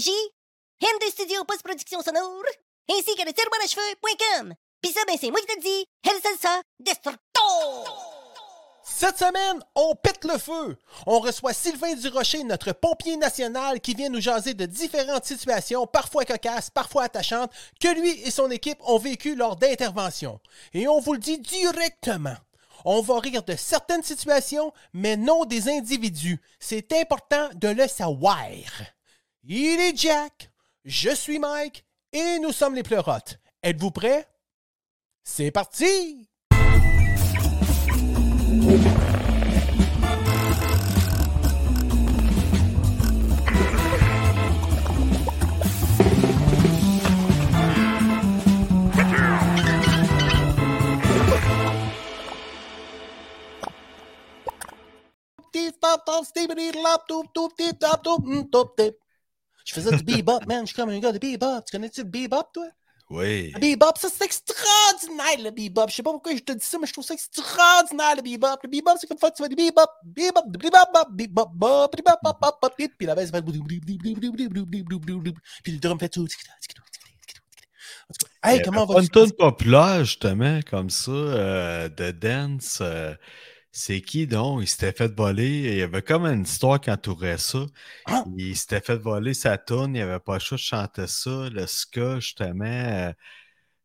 MD Studio Post-Production Sonore, ainsi que le cheveux.com. Pis ça, ben c'est moi qui te dis, El Salsa Destructo! Cette semaine, on pète le feu. On reçoit Sylvain Durocher, notre pompier national, qui vient nous jaser de différentes situations, parfois cocasses, parfois attachantes, que lui et son équipe ont vécues lors d'interventions. Et on vous le dit directement. On va rire de certaines situations, mais non des individus. C'est important de le savoir. Il est Jack, je suis Mike et nous sommes les pleurotes. Êtes-vous prêts? C'est parti! Je faisais du bebop, man. Je suis comme un gars de bebop. Tu connais-tu le bebop, toi? Oui. Le bebop, ça, c'est extraordinaire, le bebop. Je sais pas pourquoi je te dis ça, mais je trouve ça extraordinaire, le bebop. Le bebop, c'est comme ça, tu fais du bebop, bebop, bebop, bebop, bebop, bebop, bebop, puis la baisse fait puis le drum fait tout. Hey, comment on va populaire, comme ça, euh, de dance euh, c'est qui donc? Il s'était fait voler. Il y avait comme une histoire qui entourait ça. Ah! Il s'était fait voler sa tune. Il avait pas le choix de chanter ça. Le ska, justement, euh,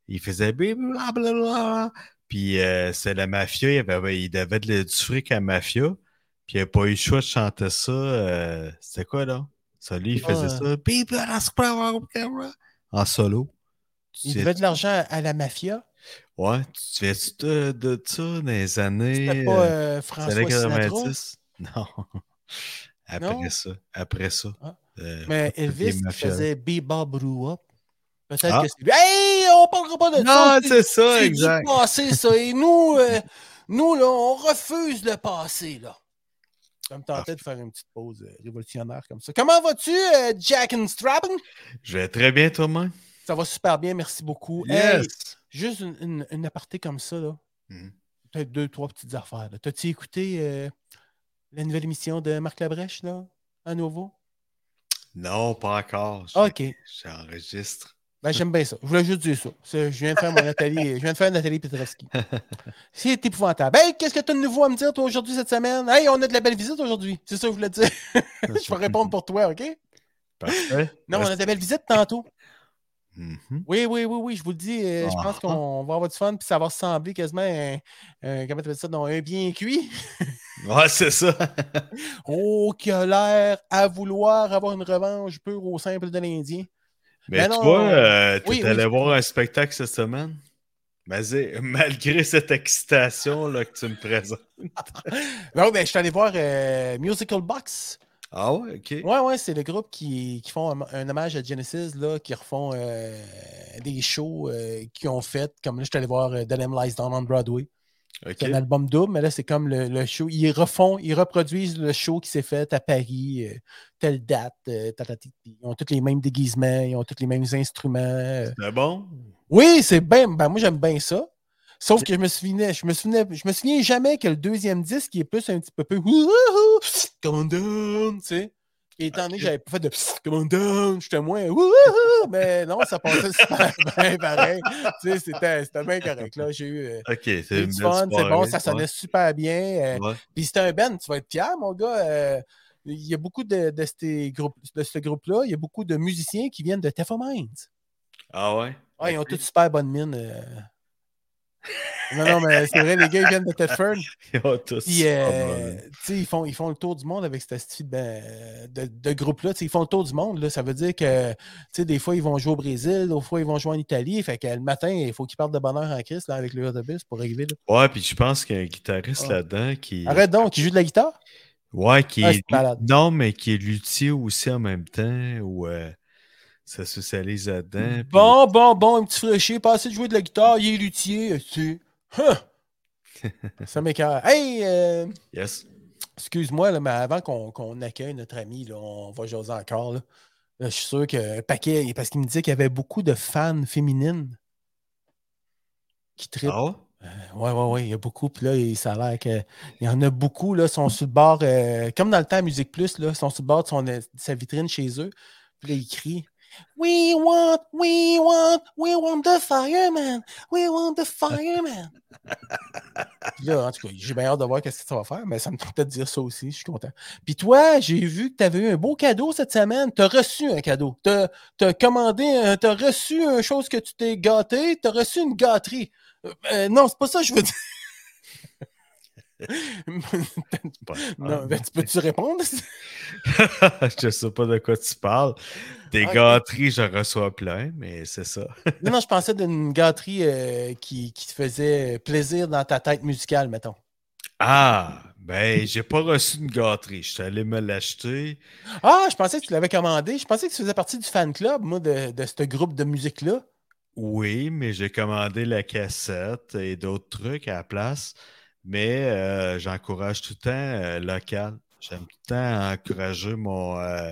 il faisait blablabla. Puis euh, c'est la mafia. Il, avait, il devait de- du fric à la mafia. Puis il n'avait pas eu le choix de chanter ça. euh, C'était quoi, là? Ça, lui, il faisait Ah. ça. People En solo. Tu Il sais- devait de l'argent à la mafia? Ouais, tu te souviens-tu de, de ça dans les années. C'était pas euh, euh, François années Sinatra? 90? Non. Après Non? ça. Après ça. Ah. euh, Mais Elvis faisait Bebop Brew Up. Peut-être Ah. que c'est lui. Hey, on parlera pas de ça. Non, c'est ça, C'est exact. du passé, ça. Et nous, euh, nous, là, on refuse le passé, là. Ça me tentait de faire une petite pause révolutionnaire comme ça. Comment vas-tu, Jack and Strappin? Je vais très bien, toi-même. Ça va super bien, merci beaucoup. Hey, Yes. Juste une, une- une aparté comme ça, là. Mhm. Peut-être deux, trois petites affaires. T'as-tu écouté euh, la nouvelle émission de Marc Labrèche, là, à nouveau? Non, pas encore. OK. J'enregistre. Ben, j'aime bien ça. Je voulais juste dire ça. Je viens de faire mon Nathalie. Je viens de faire Nathalie Petrovski. C'est épouvantable. Hey, qu'est-ce que tu as de nouveau à me dire, toi, aujourd'hui, cette semaine? Hey, on a de la belle visite aujourd'hui. C'est ça que je voulais dire. je vais répondre pour toi, OK? Parfait. Non, on a de la belle visite tantôt. Mhm. Oui, oui, oui, oui, je vous le dis. euh, je pense qu'on va avoir du fun, puis ça va ressembler quasiment à un, un- comment tu appelles ça, non, un bien cuit. Ouais, c'est ça. Oh, qui a l'air à vouloir avoir une revanche pure au simple de l'Indien. Mais Ben tu non, vois, euh, euh, tu oui, es oui, allé voir un spectacle cette semaine? Vas-y, malgré cette excitation là, que tu me présentes. Non, ben, je suis allé voir euh, Musical Box. Ah ouais, ok. Ouais, ouais, c'est le groupe qui, qui font un, un hommage à Genesis, là, qui refont euh, des shows euh, qu'ils ont fait. Comme là, je suis allé voir euh, Lamb Lies Down on Broadway. C'est un album double, mais là, c'est comme le, le show. Ils refont, ils reproduisent le show qui s'est fait à Paris, euh, telle date. euh, ils ont tous les mêmes déguisements, ils ont tous les mêmes instruments. euh. C'est bon? Oui, c'est bien. Ben, moi, j'aime bien ça. Sauf que je me souvenais, je me souvenais, je me souviens jamais que le deuxième disque qui est plus un petit peu plus! Come down, tu sais. Et étant donné que j'avais pas fait de Come on down, j'étais moins mais non, ça passait super bien pareil. Tu sais, c'était, c'était bien correct. Là, j'ai eu, euh, Ok, c'est c'est bon, ça sonnait super bien. euh. Puis c'était un band, tu vas être fier, mon gars. euh, il y a beaucoup de, de, ces groupes, de ce groupe-là, il y a beaucoup de musiciens qui viennent de Teffa. Ah ouais? Ah, ils ont toutes super bonne mine. Non, non, mais c'est vrai, les gars, ils viennent de Tedford. Ils ont tous euh, bonne. ils font, ils font le tour du monde avec cette style de, de, de groupe-là. Ils font le tour du monde. Là. Ça veut dire que, des fois, ils vont jouer au Brésil, d'autres fois, ils vont jouer en Italie. Fait que le matin, il faut qu'ils partent de bonheur en Christ là, avec le autobus pour arriver. Là. Ouais, puis je pense qu'il y a un guitariste Ah. là-dedans qui. Arrête donc, qui joue de la guitare? Ouais, qui Ah, est. Non, mais qui est luthier aussi en même temps, ou euh, ça socialise là-dedans. puis- Bon, bon, bon, un petit fraîchier, pas assez de jouer de la guitare, il est luthier. Tu sais. Huh! Ça m'écœure. Hey! euh, Yes. Excuse-moi, là, mais avant qu'on qu'on accueille notre ami, là, on va jaser encore. Là. Là, je suis sûr qu'un paquet, parce qu'il me disait qu'il y avait beaucoup de fans féminines qui trippent. Ah ouais? Ouais, ouais, ouais, il y a beaucoup. Puis là, il- ça a l'air que. Il y en a beaucoup, là, sont sur le bord, euh, comme dans le temps à Musique Plus, là, sont sur le bord de, son- de sa vitrine chez eux. Puis là, ils crient We want, we want, we want the fireman, we want the fireman. Là, en tout cas, j'ai bien hâte de voir qu'est-ce que ça va faire, mais ça me tente de dire ça aussi, je suis content. Puis toi, j'ai vu que tu avais eu un beau cadeau cette semaine. Tu as reçu un cadeau. Tu as, commandé, tu as reçu une chose que tu t'es gâté, tu as reçu une gâterie. Euh, euh, non, c'est pas ça que je veux dire. Non, ben, tu peux-tu répondre? je sais pas de quoi tu parles. Des Ok. gâteries, je reçois plein, mais c'est ça. non, non, je pensais d'une gâterie euh, qui, qui te faisait plaisir dans ta tête musicale, mettons. Ah, ben, j'ai pas reçu une gâterie. Je suis allé me l'acheter. Ah, je pensais que tu l'avais commandé. Je pensais que tu faisais partie du fan club, moi, de, de ce groupe de musique-là. Oui, mais j'ai commandé la cassette et d'autres trucs à la place. Mais euh, j'encourage tout le temps euh, local. J'aime tout le temps encourager mon euh,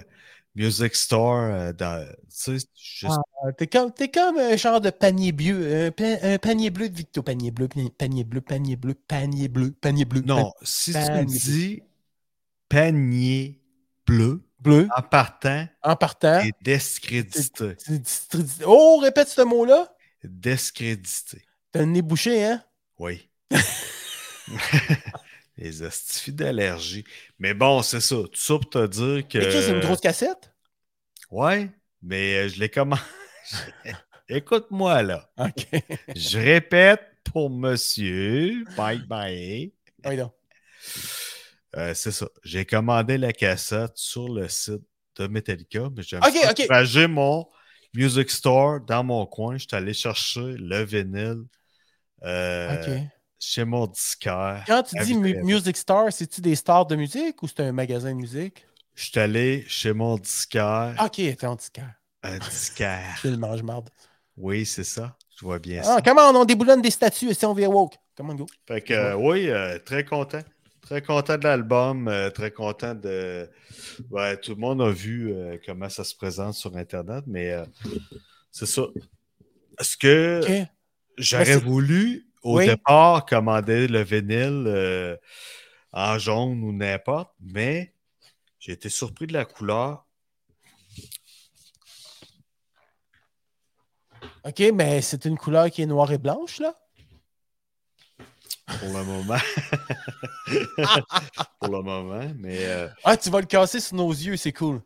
music store. dans, tu sais, juste- Ah, T'es comme, comme un genre de panier bleu. Un, pa- un panier bleu de Victo. Panier bleu, panier, bleu, panier bleu, panier bleu, panier bleu. non, si tu me dis panier bleu, Bleu, en partant, en partant. et discrédité. Oh, répète ce mot-là. Discrédité. T'as le nez bouché, hein? Oui. Les astifies d'allergie. Mais bon, c'est ça. Tout ça pour te dire que. Et Chris, c'est une grosse cassette? Ouais, mais euh, je l'ai commandé. Écoute-moi là. OK. Je répète pour monsieur. Bye bye. oui, donc. Euh, c'est ça. J'ai commandé la cassette sur le site de Metallica, mais encourager mon music store dans mon coin. Je suis allé chercher le vinyle euh, OK. Chez mon disquaire. Quand tu dis mu- Music Star, c'est-tu des stars de musique ou c'est un magasin de musique? Je suis allé chez mon disquaire. OK, t'es en disquaire. Un disquaire. Je le mange marde. Oui, c'est ça. Je vois bien ça. Ah, comment on déboulonne des statues et si on vient woke? Comment go? Fait que, euh, oui, euh, très content. Très content de l'album. euh, très content de. Ouais, tout le monde a vu euh, comment ça se présente sur Internet, mais c'est ça. Est-ce que OK. j'aurais voulu, au Oui. départ, commander le vinyle euh, en jaune ou n'importe, mais j'ai été surpris de la couleur. OK, mais c'est une couleur qui est noire et blanche, là? Pour le moment. pour le moment, mais euh, Ah, tu vas le casser sur nos yeux, c'est cool.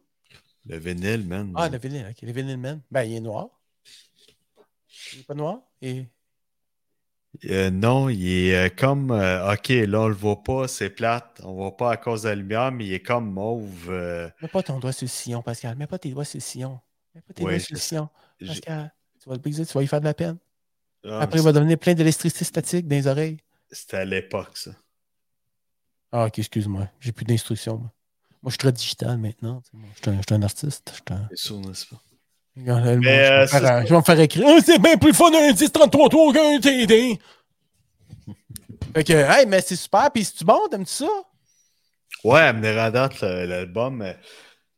le vinyle, man. Ah, le vinyle, OK. Le vinyle, man. Ben, il est noir. Il est pas noir? Et... Euh, non, il est euh, comme. euh, ok, là, on le voit pas, c'est plate. On voit pas à cause de la lumière, mais il est comme mauve. Mets pas ton doigt sur le sillon, Pascal. Mets pas tes doigts sur le sillon. Mets pas tes Ouais, doigts sur le sillon. Pascal, tu vas le briser, tu vas lui faire de la peine. ah, Après, il va devenir plein d'électricité statique dans les oreilles. C'était à l'époque, ça. Ah, ok, excuse-moi. J'ai plus d'instructions. Moi. Moi, je suis très digital maintenant. moi. Je suis un, je suis un artiste. Je, suis un- sûr, n'est-ce pas? Regarde, je, vais euh, faire, je vais me faire écrire. C'est bien plus fun un 10 33 3 qu'un TD. Fait que, hey, mais c'est super. Puis, c'est-tu bon? T'aimes-tu ça? Ouais, amener à date le- l'album.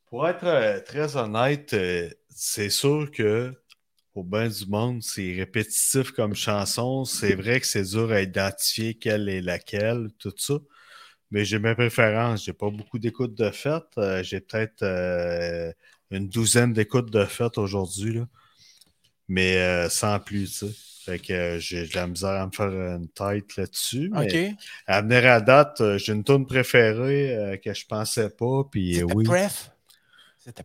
Pour être euh, très honnête, euh, c'est sûr que au bain du monde, c'est répétitif comme chanson. C'est vrai que c'est dur à identifier quelle est laquelle, tout ça. Mais j'ai mes préférences. J'ai pas beaucoup d'écoutes de fête. J'ai peut-être euh, une douzaine d'écoutes de fête aujourd'hui. là. Mais euh, sans plus. Fait que euh, j'ai de la misère à me faire une tête là-dessus. mais- Ok. à venir à date, euh, j'ai une tune préférée que je pensais pas. Puis C'était oui, Pref. C'était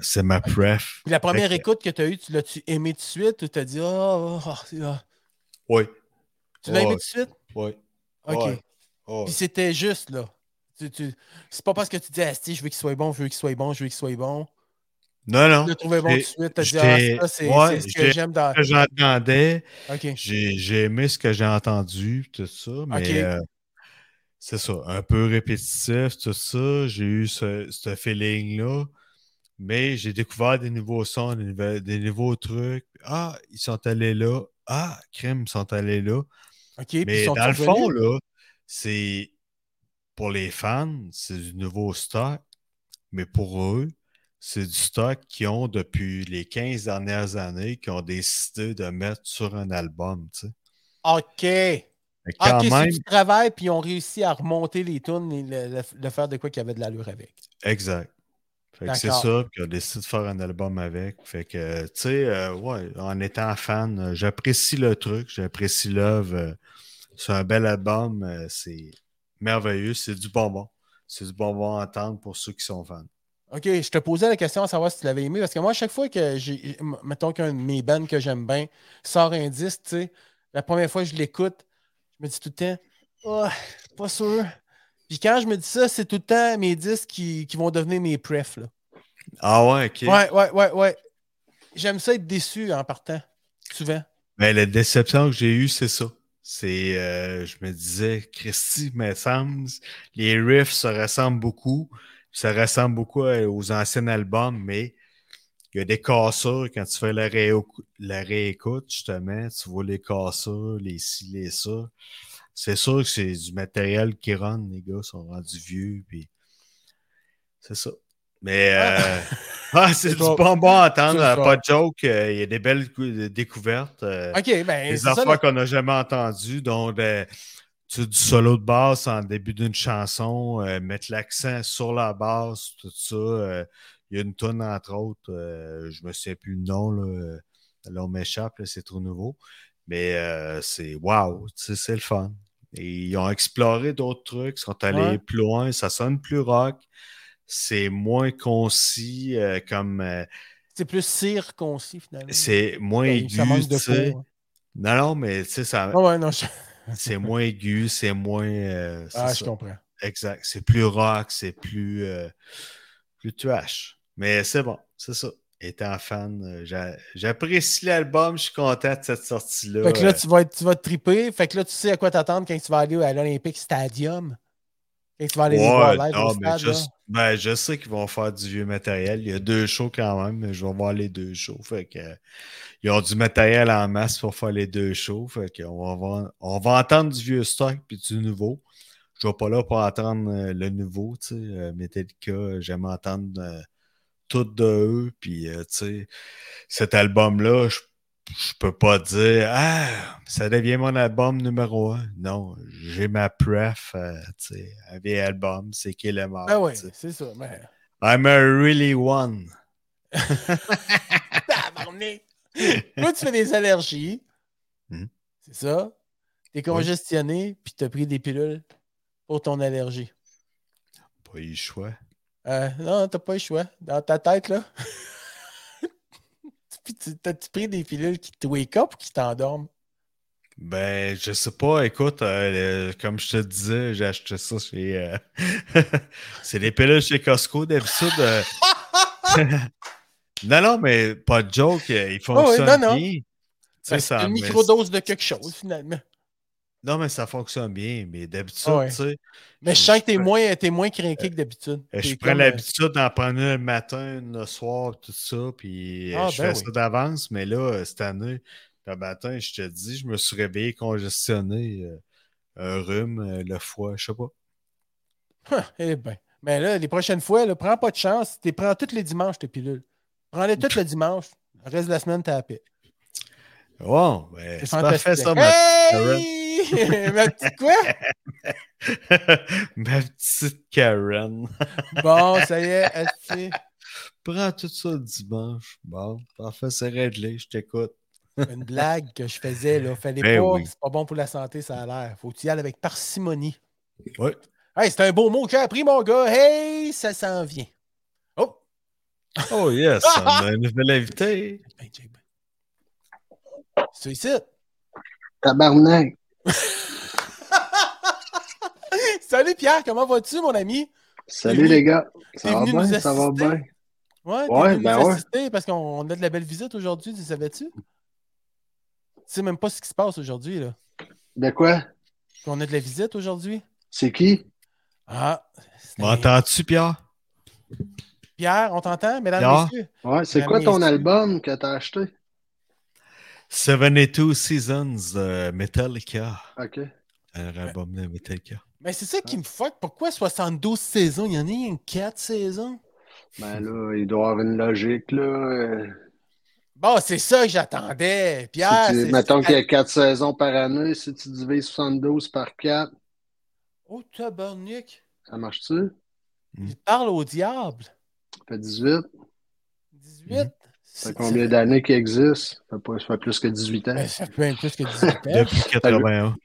c'est ma pref. Puis la première Fait écoute que tu as eue, tu l'as-tu aimé tout de suite ou t'as dit, oh, oh. Oui. Tu l'as Ouais. aimé tout de suite? Oui. Ok. Puis c'était juste, là. Tu, tu- C'est pas parce que tu dis, ah, si, je veux qu'il soit bon, je veux qu'il soit bon, je veux qu'il soit bon. Non, non. Tu l'as trouvé bon tout de suite. Dit, ah, ça, c'est ouais, ce que j'ai- j'aime dans. Ce que j'entendais, Ok. j'ai aimé ce que j'ai entendu, tout ça, mais euh, c'est ça, un peu répétitif, tout ça. J'ai eu ce, ce feeling-là, mais j'ai découvert des nouveaux sons, des, nouveaux trucs. Ah, ils sont allés là. Ah, crème, ils sont allés là. Ok. Puis Mais dans le fond, là, c'est pour les fans, c'est du nouveau stock, mais pour eux, c'est du stock qu'ils ont depuis les 15 dernières années, qu'ils ont décidé de mettre sur un album. tu sais. Ok. Mais Ah, quand même, c'est du travail, puis ils ont réussi à remonter les tunes et le, le- le faire de quoi qu'il y avait de l'allure avec. exact. Fait que c'est ça, puis on a décidé de faire un album avec. Fait que, tu sais, euh, ouais, en étant fan, euh, j'apprécie le truc, j'apprécie l'œuvre. euh, c'est un bel album, c'est merveilleux, c'est du bonbon. C'est du bonbon à entendre pour ceux qui sont fans. OK, je te posais la question à savoir si tu l'avais aimé, parce que moi, à chaque fois que j'ai, mettons qu'un de mes bands que j'aime bien sort un disque, tu sais, la première fois que je l'écoute, je me dis tout le temps, oh, pas sûr. Puis quand je me dis ça, c'est tout le temps mes disques qui, qui vont devenir mes prefs, là. Ah ouais, ok. Ouais, ouais, ouais, ouais. J'aime ça être déçu en partant, souvent. Mais la déception que j'ai eue, c'est ça. C'est, euh, je me disais, Christy, mais semble, les riffs se ressemblent beaucoup. Ça ressemble beaucoup à- aux anciens albums, mais il y a des cassures quand tu fais la, réécou- la réécoute, justement. Tu vois les cassures, les ci, les ça. C'est sûr que c'est du matériel qui run, les gars sont rendus vieux, puis c'est ça. Mais euh, ah, c'est du bonbon à entendre, ça. pas de joke. euh, Il y a des belles cou- découvertes. euh, OK, ben, des affaires qu'on n'a jamais entendues, dont ben, du solo de basse en début d'une chanson, euh, mettre l'accent sur la basse, tout ça. euh, Il y a une tonne, entre autres, euh, je me souviens plus le nom, là, là on m'échappe, c'est trop nouveau. Mais c'est wow, sais, c'est le fun. Et ils ont exploré d'autres trucs, sont allés Ouais. plus loin, ça sonne plus rock, c'est moins concis, comme C'est plus circoncis, finalement. c'est moins Ben, aigu, Ça manque de sais. peau. hein. Non, non, mais tu sais, ça, ouais, non, je... c'est moins aigu, c'est moins. euh, Ah, je comprends. Exact. C'est plus rock, c'est plus, euh, plus trash. Mais c'est bon, c'est ça. Étant fan, euh, j'a- j'apprécie l'album, je suis content de cette sortie-là. Fait que là, tu vas, être- tu vas te triper. Fait que là, tu sais à quoi t'attendre quand tu vas aller à l'Olympic Stadium. Quand tu vas aller les voir ouais, live non, au stade. je, ben, je sais qu'ils vont faire du vieux matériel. Il y a deux shows quand même, mais je vais voir les deux shows. Fait que, ils ont du matériel en masse pour faire les deux shows. Fait qu'on va, voir- on va entendre du vieux stock puis du nouveau. Je ne vais pas là pour entendre euh, le nouveau. Tu sais, euh, Metallica, j'aime entendre euh, tout de eux. Puis, tu sais, cet album-là, je je peux pas dire Ah, ça devient mon album numéro un. Non, j'ai ma pref, euh, tu sais, un vieil album, c'est Kill Em All, Ah sais. c'est ça. Ben, I'm a really one. Toi, tu fais des allergies. Mhm. C'est ça. T'es congestionné, puis t'as pris des pilules pour ton allergie. Pas eu le choix. Euh, non, t'as pas le choix. Dans ta tête, là. T'as-tu pris des pilules qui te wake up ou qui t'endorment? Ben, je sais pas, écoute, euh, comme je te disais, j'ai acheté ça chez. euh, c'est des pilules chez Costco d'habitude. euh. non, non, mais pas de joke, ils Ah oui, fonctionnent non, non. bien. Ben, c'est une microdose de quelque chose, finalement. Non, mais ça fonctionne bien. Mais d'habitude, Ah ouais. tu sais, Mais je sens que t'es moins, moins craqué que d'habitude. Euh, Je prends comme, euh, l'habitude d'en prendre une le matin, le soir, tout ça, puis euh, Ah, je ben fais oui. ça d'avance, mais là, euh, cette année, le matin, je te dis, je me suis réveillé congestionné, euh, un rhume, euh, le foie, je sais pas. Eh ben. Mais là, les prochaines fois, là, prends pas de chance. Tu prends tous les dimanches, tes pilules. Prends-les tous le dimanche. Le reste de la semaine, t'as la paix. Bon, ben, C'est parfait ça, ma, Hey! Ma petite quoi? ma petite Karen. Bon, ça y est. Prends tout ça le dimanche. Bon, parfait, c'est réglé, je t'écoute. Une blague que je faisais, là. Fallait Ben pas, oui. c'est pas bon pour la santé, ça a l'air. Faut que tu y ailles avec parcimonie. Ouais. Hey, c'est un beau mot que j'ai appris, mon gars. Hey, ça s'en vient. Oh! Oh yes, on a un nouvel invité. C'est ici. Tabarnak. Salut Pierre, comment vas-tu, mon ami? Salut les gars. Ça va bien, ça va bien? Ouais, ben ouais. parce qu'on on a de la belle visite aujourd'hui, tu savais-tu? Tu sais même pas ce qui se passe aujourd'hui, là. De quoi? On a de la visite aujourd'hui. C'est qui? Ah, M'entends-tu, Pierre? Pierre, on t'entend, mesdames, Pierre? messieurs? Ouais, c'est quoi ton album que t'as acheté? 72 Seasons Metallica. OK. Un album de Metallica. Mais c'est ça qui me fuck. Pourquoi 72 saisons? Il y en a une 4 saisons? Ben là, il doit y avoir une logique, là. euh, Bon, c'est ça que j'attendais. Pierre, Si tu- c'est- mettons qu'il y a 4 saisons par année, si tu divises 72 par 4, Oh, tabarnak. ça marche-tu? Il parle au diable. Ça fait 18. 18. Ça fait combien d'années qu'il existe? Ça fait, pas- ça fait plus que 18 ans. Ben, ça fait plus que 18 ans. Depuis 81.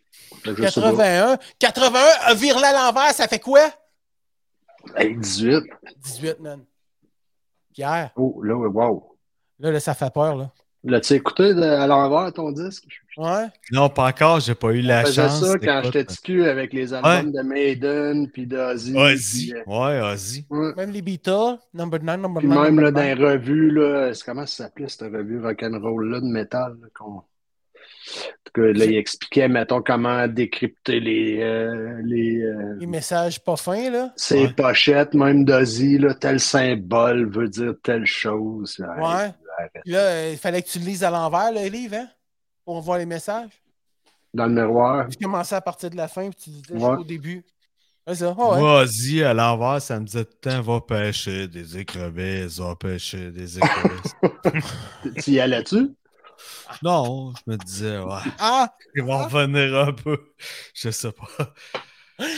Fait que je sais pas. 81. 81, vire à l'envers, ça fait quoi? Hey, 18. 18, man. Pierre, Oh, là, wow. là, là, ça fait peur, là. L'as-tu écouté de- à l'envers ton disque? Ouais. Non, pas encore, j'ai pas eu la faisais chance. ça quand j'étais petit avec les albums de Maiden puis d'Ozzy. Ozzy. puis, euh, Ouais, Ozzy. ouais. Même les Beatles, number 9, number Puis 9. même là, dans les revues, là, comment ça s'appelait cette revue rock'n'roll-là de métal? Là, qu'on- en tout cas, là, il expliquait, mettons, comment décrypter les, euh, les, euh, Les messages pas fins, là. ces Ouais. pochettes, même d'Ozzy, là, tel symbole veut dire telle chose. Hey, Ouais. Là, euh, il fallait que tu le lises à l'envers, le livre, hein? Pour voir les messages. Dans le miroir. Tu commençais à partir de la fin, puis tu disais Ouais. jusqu'au début. Ouais. Ozzy, à l'envers, ça me disait temps va pêcher des écrevisses, va pêcher des écrevisses. Tu y allais-tu? non, je me disais, ouais, Ah! ils vont revenir un peu. Je sais pas.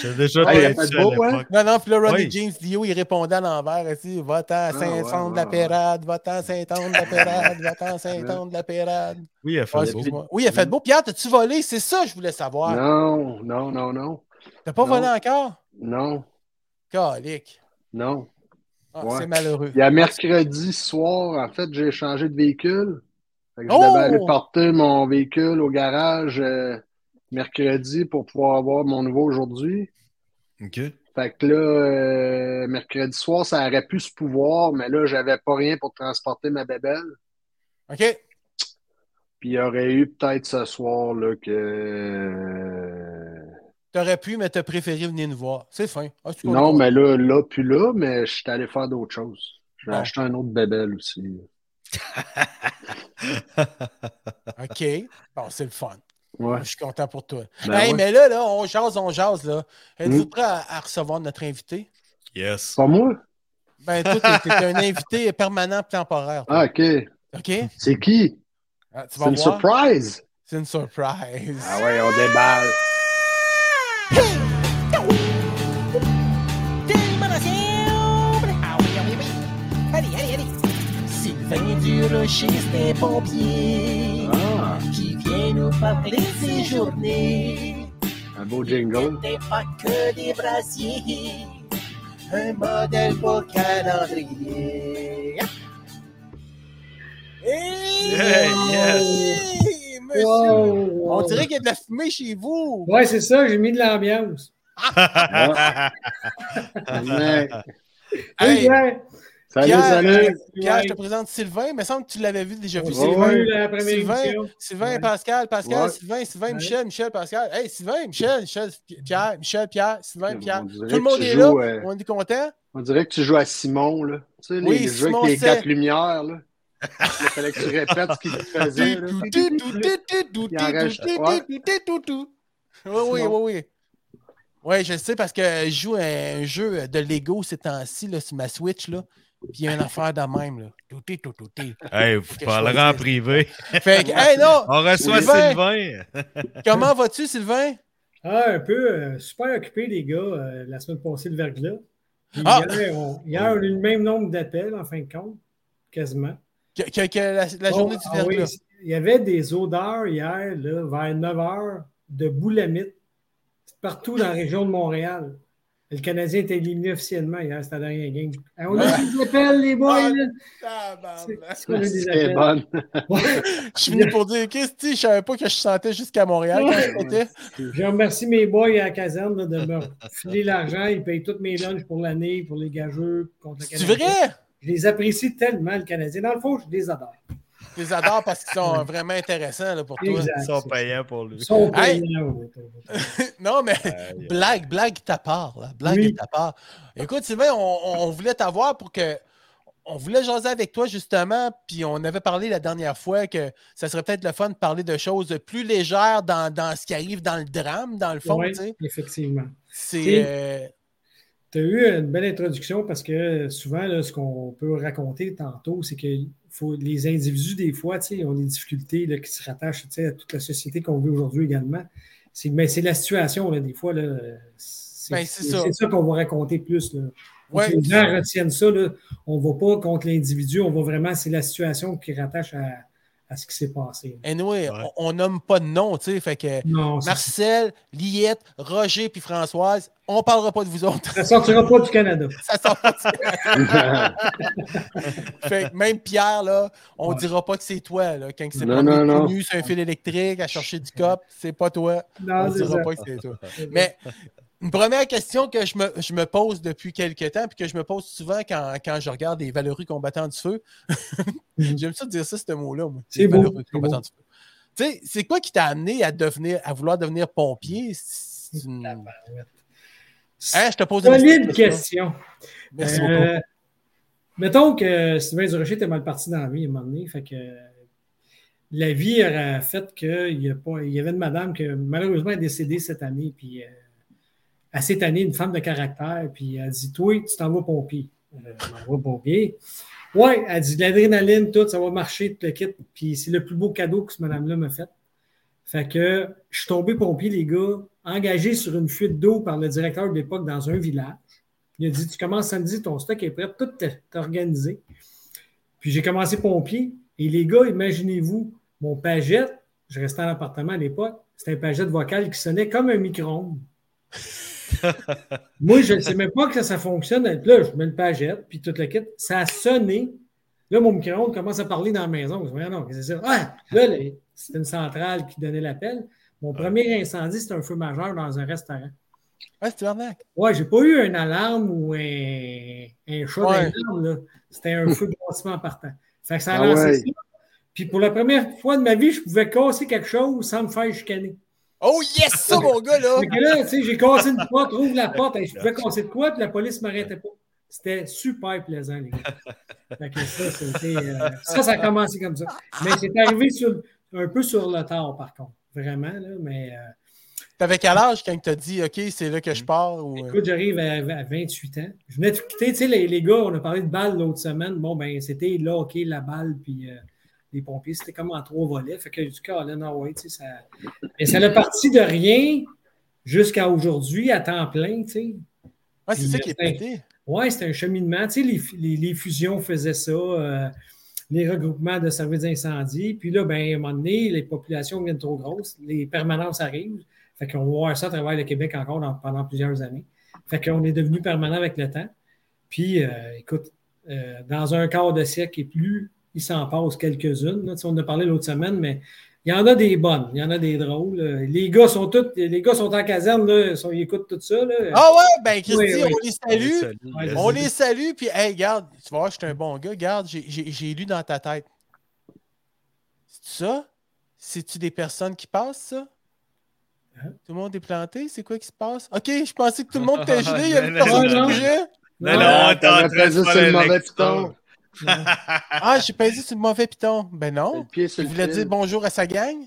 J'ai déjà Ah, il a été fait dessus à beau, hein? Non, non, puis là, Ronnie Oui. James Dio, il répondait à l'envers, aussi, va-t'en Ah, ouais, de la Pérade, va-t'en à Saint-Anne de la Pérade, va-t'en à Saint-Anne de la Pérade. Oui, il a fait Ouais, beau. Oui, il a fait beau. Pierre, t'as-tu volé? C'est ça que je voulais savoir. Non, non, non, non. T'as pas Non. volé encore? Non, Calique. non. Ah, Ouais. C'est malheureux. Il y a mercredi soir, en fait, j'ai changé de véhicule. Fait que je Oh! devais aller porter mon véhicule au garage euh, mercredi pour pouvoir avoir mon nouveau aujourd'hui. OK. Fait que là, euh, mercredi soir, ça aurait pu se pouvoir, mais là, j'avais pas rien pour transporter ma bébelle. OK? Puis il y aurait eu peut-être ce soir là que. T'aurais pu, mais t'as préféré venir nous voir. C'est fin. Ah, Non, mais là, là, puis là, mais je suis allé faire d'autres choses. J'ai Bon. acheté un autre bébelle aussi. OK. Bon, c'est le fun. Ouais. Je suis content pour toi. Ben hey, ouais. mais là, là, on jase, on jase, là. Êtes-vous Mm. prêt à, à recevoir notre invité? Yes. Pas moi? Ben, toi, t'es, t'es un invité permanent temporaire. toi. Ah, OK. OK? C'est qui? Ah, tu C'est vas une voir. surprise? C'est une surprise. Ah ouais, on déballe. Sylvain Durocher, c'est un pompier Ah, qui vient nous parler de ses journées. un beau jingle. Des pas que des brassiers, un modèle pour calendrier. Hey! Hey, Hey, monsieur! Wow. On dirait qu'il y a de la fumée chez vous. Ouais, c'est ça, j'ai mis de l'ambiance. Ouais. Hey, Ouais, Salut, Pierre, salut. Pierre, je te présente Sylvain. Il me semble que tu l'avais vu déjà vu. Sylvain, la Sylvain. Sylvain Ouais. Pascal, Pascal, Ouais. Sylvain, Sylvain, Ouais. Michel, Michel, Pascal. Hey, Sylvain, Michel, Michel, Pierre, Michel, Pierre, Sylvain, Pierre. Tout le monde est joues, là. euh, On est content. On dirait que tu joues à Simon, là. Tu sais, les, Oui, les jeux Simon avec les sait. quatre lumières, là. Il fallait que tu répètes ce qu'il te faisait. Oui, oui, oui, oui. Oui, je sais parce que je joue à un jeu de Lego ces temps-ci là, sur ma Switch. Là. Puis il y a une affaire de même. Là. Touté, tout, touté. Hey, vous parlerez en privé. Fait que, hey, non! On reçoit Sylvain. Sylvain. Comment vas-tu, Sylvain? Ah, un peu euh, super occupé, les gars, euh, la semaine passée, le verglas. Puis Ah! Hier, on, hier, on a eu le même nombre d'appels, en fin de compte, quasiment. Que, que- que la, la journée Oh, du ah oui, verglas. il y avait des odeurs hier, là, vers 9 h, de boulamite partout dans la région de Montréal. Le Canadien était éliminé officiellement hier, c'était la dernière game. Ah, on a eu des appels, les boys. là. C'est- c'est C'est. Ouais. Je suis venu pour dire, qu'est-ce que tu sais, je savais pas que je sentais jusqu'à Montréal quand je remercie mes boys à la caserne là, de me filer l'argent. Ils payent tous mes lunchs pour l'année, pour les gageux contre le C'est Canadien. vrai? Je les apprécie tellement, le Canadien. Dans le fond, je les adore. Je les adore parce qu'ils sont vraiment intéressants là, pour toi. Ils sont payants pour lui. Ils sont Hey! payants, non, mais blague, blague ta part. Là. Blague Oui. ta part. Écoute, Sylvain, on, on voulait t'avoir pour que. On voulait jaser avec toi justement, puis on avait parlé la dernière fois que ça serait peut-être le fun de parler de choses plus légères dans, dans ce qui arrive dans le drame, dans le fond. Sais. effectivement. C'est. C'est- euh, Tu as eu une belle introduction parce que souvent, là, ce qu'on peut raconter tantôt, c'est que faut, les individus, des fois, ont des difficultés là, qui se rattachent à toute la société qu'on vit aujourd'hui également. C'est, mais c'est la situation, là, des fois. Là, c'est, Ben, c'est ça. c'est ça qu'on va raconter plus. Là. Ouais, les gens retiennent ça. Là. On ne va pas contre l'individu, on va vraiment, c'est la situation qui rattache à, à ce qui s'est passé. Anyway, Ouais. on, on nomme pas de nom, tu sais. Fait que Non, ça Marcel, Liette, Roger puis Françoise, on parlera pas de vous autres. ne sortira pas du Canada. Ça sort pas de- Fait que même Pierre, là, on Ouais. dira pas que c'est toi, là. Quand il s'est Non, promené non, non. tout nu sur un fil électrique à chercher du cop, c'est pas toi. Non, on c'est dira ça. pas que c'est toi. Mais une première question que je me, je me pose depuis quelques temps, puis que je me pose souvent quand, quand je regarde les valeureux combattants du feu, j'aime ça dire ça, ce mot-là, moi. C'est valeureux combattants beau. du feu. Tu sais, c'est quoi qui t'a amené à devenir, à vouloir devenir pompier? C'est une- Hein, je te pose une Solide question. question. Merci Euh, mettons que Sylvain Durocher était mal parti dans la vie à un moment donné. Fait que la vie aurait fait qu'il y, a pas, il y avait une madame qui malheureusement est décédée cette année. Puis euh, à cette année, une femme de caractère. Puis elle dit Toi, tu t'en vas pompier. Euh, je pompier. Ouais, elle dit l'adrénaline, tout, ça va marcher, tout le kit. Puis c'est le plus beau cadeau que cette madame-là m'a fait. Fait que je suis tombé pompier, les gars, engagé sur une fuite d'eau par le directeur de l'époque dans un village. Il a dit Tu commences samedi, ton stock est prêt, tout est organisé. Puis j'ai commencé pompier. Et les gars, imaginez-vous, mon pagette, je restais en appartement à l'époque, c'était un pagette vocal qui sonnait comme un micro-ondes. Moi, je ne sais même pas que ça fonctionne. Là, je mets le pagette, puis toute la kit. Ça a sonné. Là, mon micro-ondes commence à parler dans la maison. Je dis, non, c'est ça? Ah! Là, c'était une centrale qui donnait l'appel. Mon premier incendie, c'était un feu majeur dans un restaurant. Ouais, c'est arnaque. Ouais, j'ai pas eu une alarme ou un, un chat Ouais. d'alarme. C'était un feu de bâtiment partant. Fait que ça a Ah lancé ouais. ça. Puis pour la première fois de ma vie, je pouvais casser quelque chose sans me faire chicaner. Oh yes, ça, mon gars, là! Fait que là, tu sais, j'ai cassé une porte, ouvre la porte, et je pouvais casser de quoi, puis la police ne m'arrêtait pas. C'était super plaisant, les gars. Fait que ça, c'était, euh, ça, ça a commencé comme ça. Mais c'est arrivé sur, un peu sur le tard, par contre. Vraiment, là, mais... euh, T'avais quel âge quand t'as dit, OK, c'est là que je pars? Ou... euh, Écoute, j'arrive à, à 28 ans. Je venais de quitter, tu sais, les, les gars, on a parlé de balle l'autre semaine. Bon, ben, c'était là, OK, la balle, puis euh, les pompiers, c'était comme en trois volets. Fait que du cas, là, non, ouais, tu sais, ça. Mais ça a parti de rien jusqu'à aujourd'hui, à temps plein, tu sais. Ouais, c'est ça qui est pété. Oui, c'était un cheminement. Tu sais, les, les- les fusions faisaient ça, euh, les regroupements de services d'incendie. Puis là, ben, à un moment donné, les populations deviennent trop grosses, les permanences arrivent. Fait qu'on va voir ça à travers le Québec encore dans- pendant plusieurs années. Fait qu'on est devenu permanent avec le temps. Puis, euh, écoute, euh, dans un quart de siècle et plus, il s'en passe quelques-unes. là. Tu sais, On en a parlé l'autre semaine, mais il y en a des bonnes, il y en a des drôles. Les gars sont tous, les gars sont en caserne, là, ils sont- ils écoutent tout ça. Là. Ah ouais, ben Christy, Oui, oui. on les salue. On les salue, puis hey, regarde, tu vas voir, je suis un bon gars. Regarde, j'ai- lu dans ta tête. C'est ça? C'est-tu des personnes qui passent, ça? Hein? Tout le monde est planté? C'est quoi qui se passe? OK, je pensais que tout le monde était gelé. Il y avait Non, personne non, qui non. bougeait. Non, non, pesé faire sur le mauvais l'électron. Ah, j'ai pesé sur le mauvais piton. Ben non. Pied Tu le voulais dire bonjour à sa gang?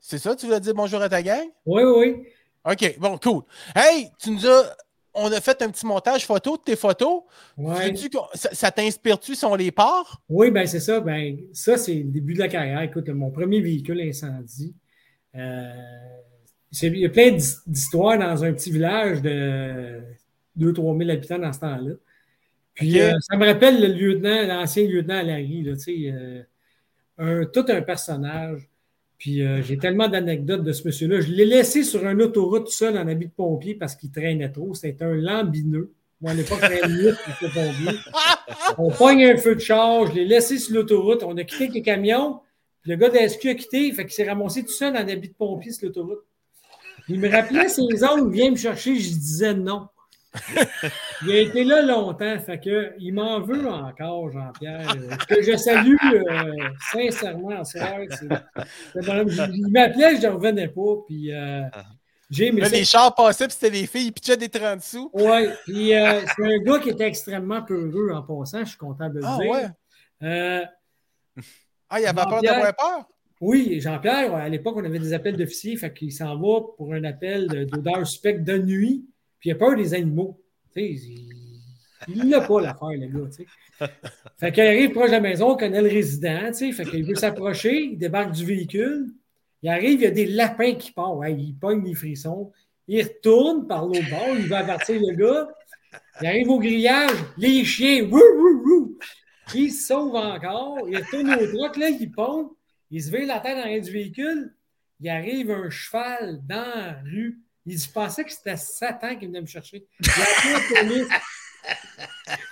C'est ça? Tu voulais dire bonjour à ta gang? Oui, oui. OK, bon, cool. Hey, tu nous as. On a fait un petit montage photo de tes photos. Ouais. Qu'on- Ça, ça t'inspire-tu si on les part? Oui, ben c'est ça. Ben, ça, c'est le début de la carrière. Écoute, mon premier véhicule incendie. euh, c'est- il y a plein d'his- d'histoires dans un petit village de 2-3 000 habitants dans ce temps-là. Puis euh, ça me rappelle le lieutenant, l'ancien lieutenant Larry, là, tu sais, euh, un, tout un personnage. Puis euh, j'ai tellement d'anecdotes de ce monsieur-là. Je l'ai laissé sur une autoroute tout seul en habit de pompier parce qu'il traînait trop. C'était un lambineux. Moi, à l'époque, j'avais une lutte le pompier. On pogne un feu de charge, je l'ai laissé sur l'autoroute, on a quitté avec les camions, puis le gars de SQ a quitté, fait qu'il s'est ramassé tout seul en habit de pompier sur l'autoroute. Il me rappelait ses ongles, viens me chercher, je disais non. Il a été là longtemps, fait que il m'en veut encore, Jean-Pierre. Que je salue euh, sincèrement en soir. Il m'appelait, je ne revenais pas, puis euh, j'ai les chars passaient, puis c'était les filles, ils pitchaient des 30 sous. oui, puis euh, c'est un gars qui était extrêmement peureux en passant, je suis content de le Ah dire. ouais? Ah, il avait peur d'avoir peur? oui, Jean-Pierre, à l'époque, on avait des appels d'officiers, fait qu'il s'en va pour un appel de- d'odeur suspecte de nuit, puis il a peur des animaux. Il l'a pas l'affaire, le gars. tu sais. Fait qu'il arrive proche de la maison, il connaît le résident, tu sais, fait qu'il veut s'approcher, il débarque du véhicule, il arrive, il y a des lapins qui partent, ouais, il pogne les frissons, il retourne par l'autre bord, il va avertir le gars, il arrive au grillage, les chiens, wou, wou, wou, il se sauve encore, il retourne au droit, là, il pompe, il se vire la tête dans du véhicule, il arrive un cheval dans la rue, il se pensait que c'était Satan qui venait me chercher. Il a appelé la police.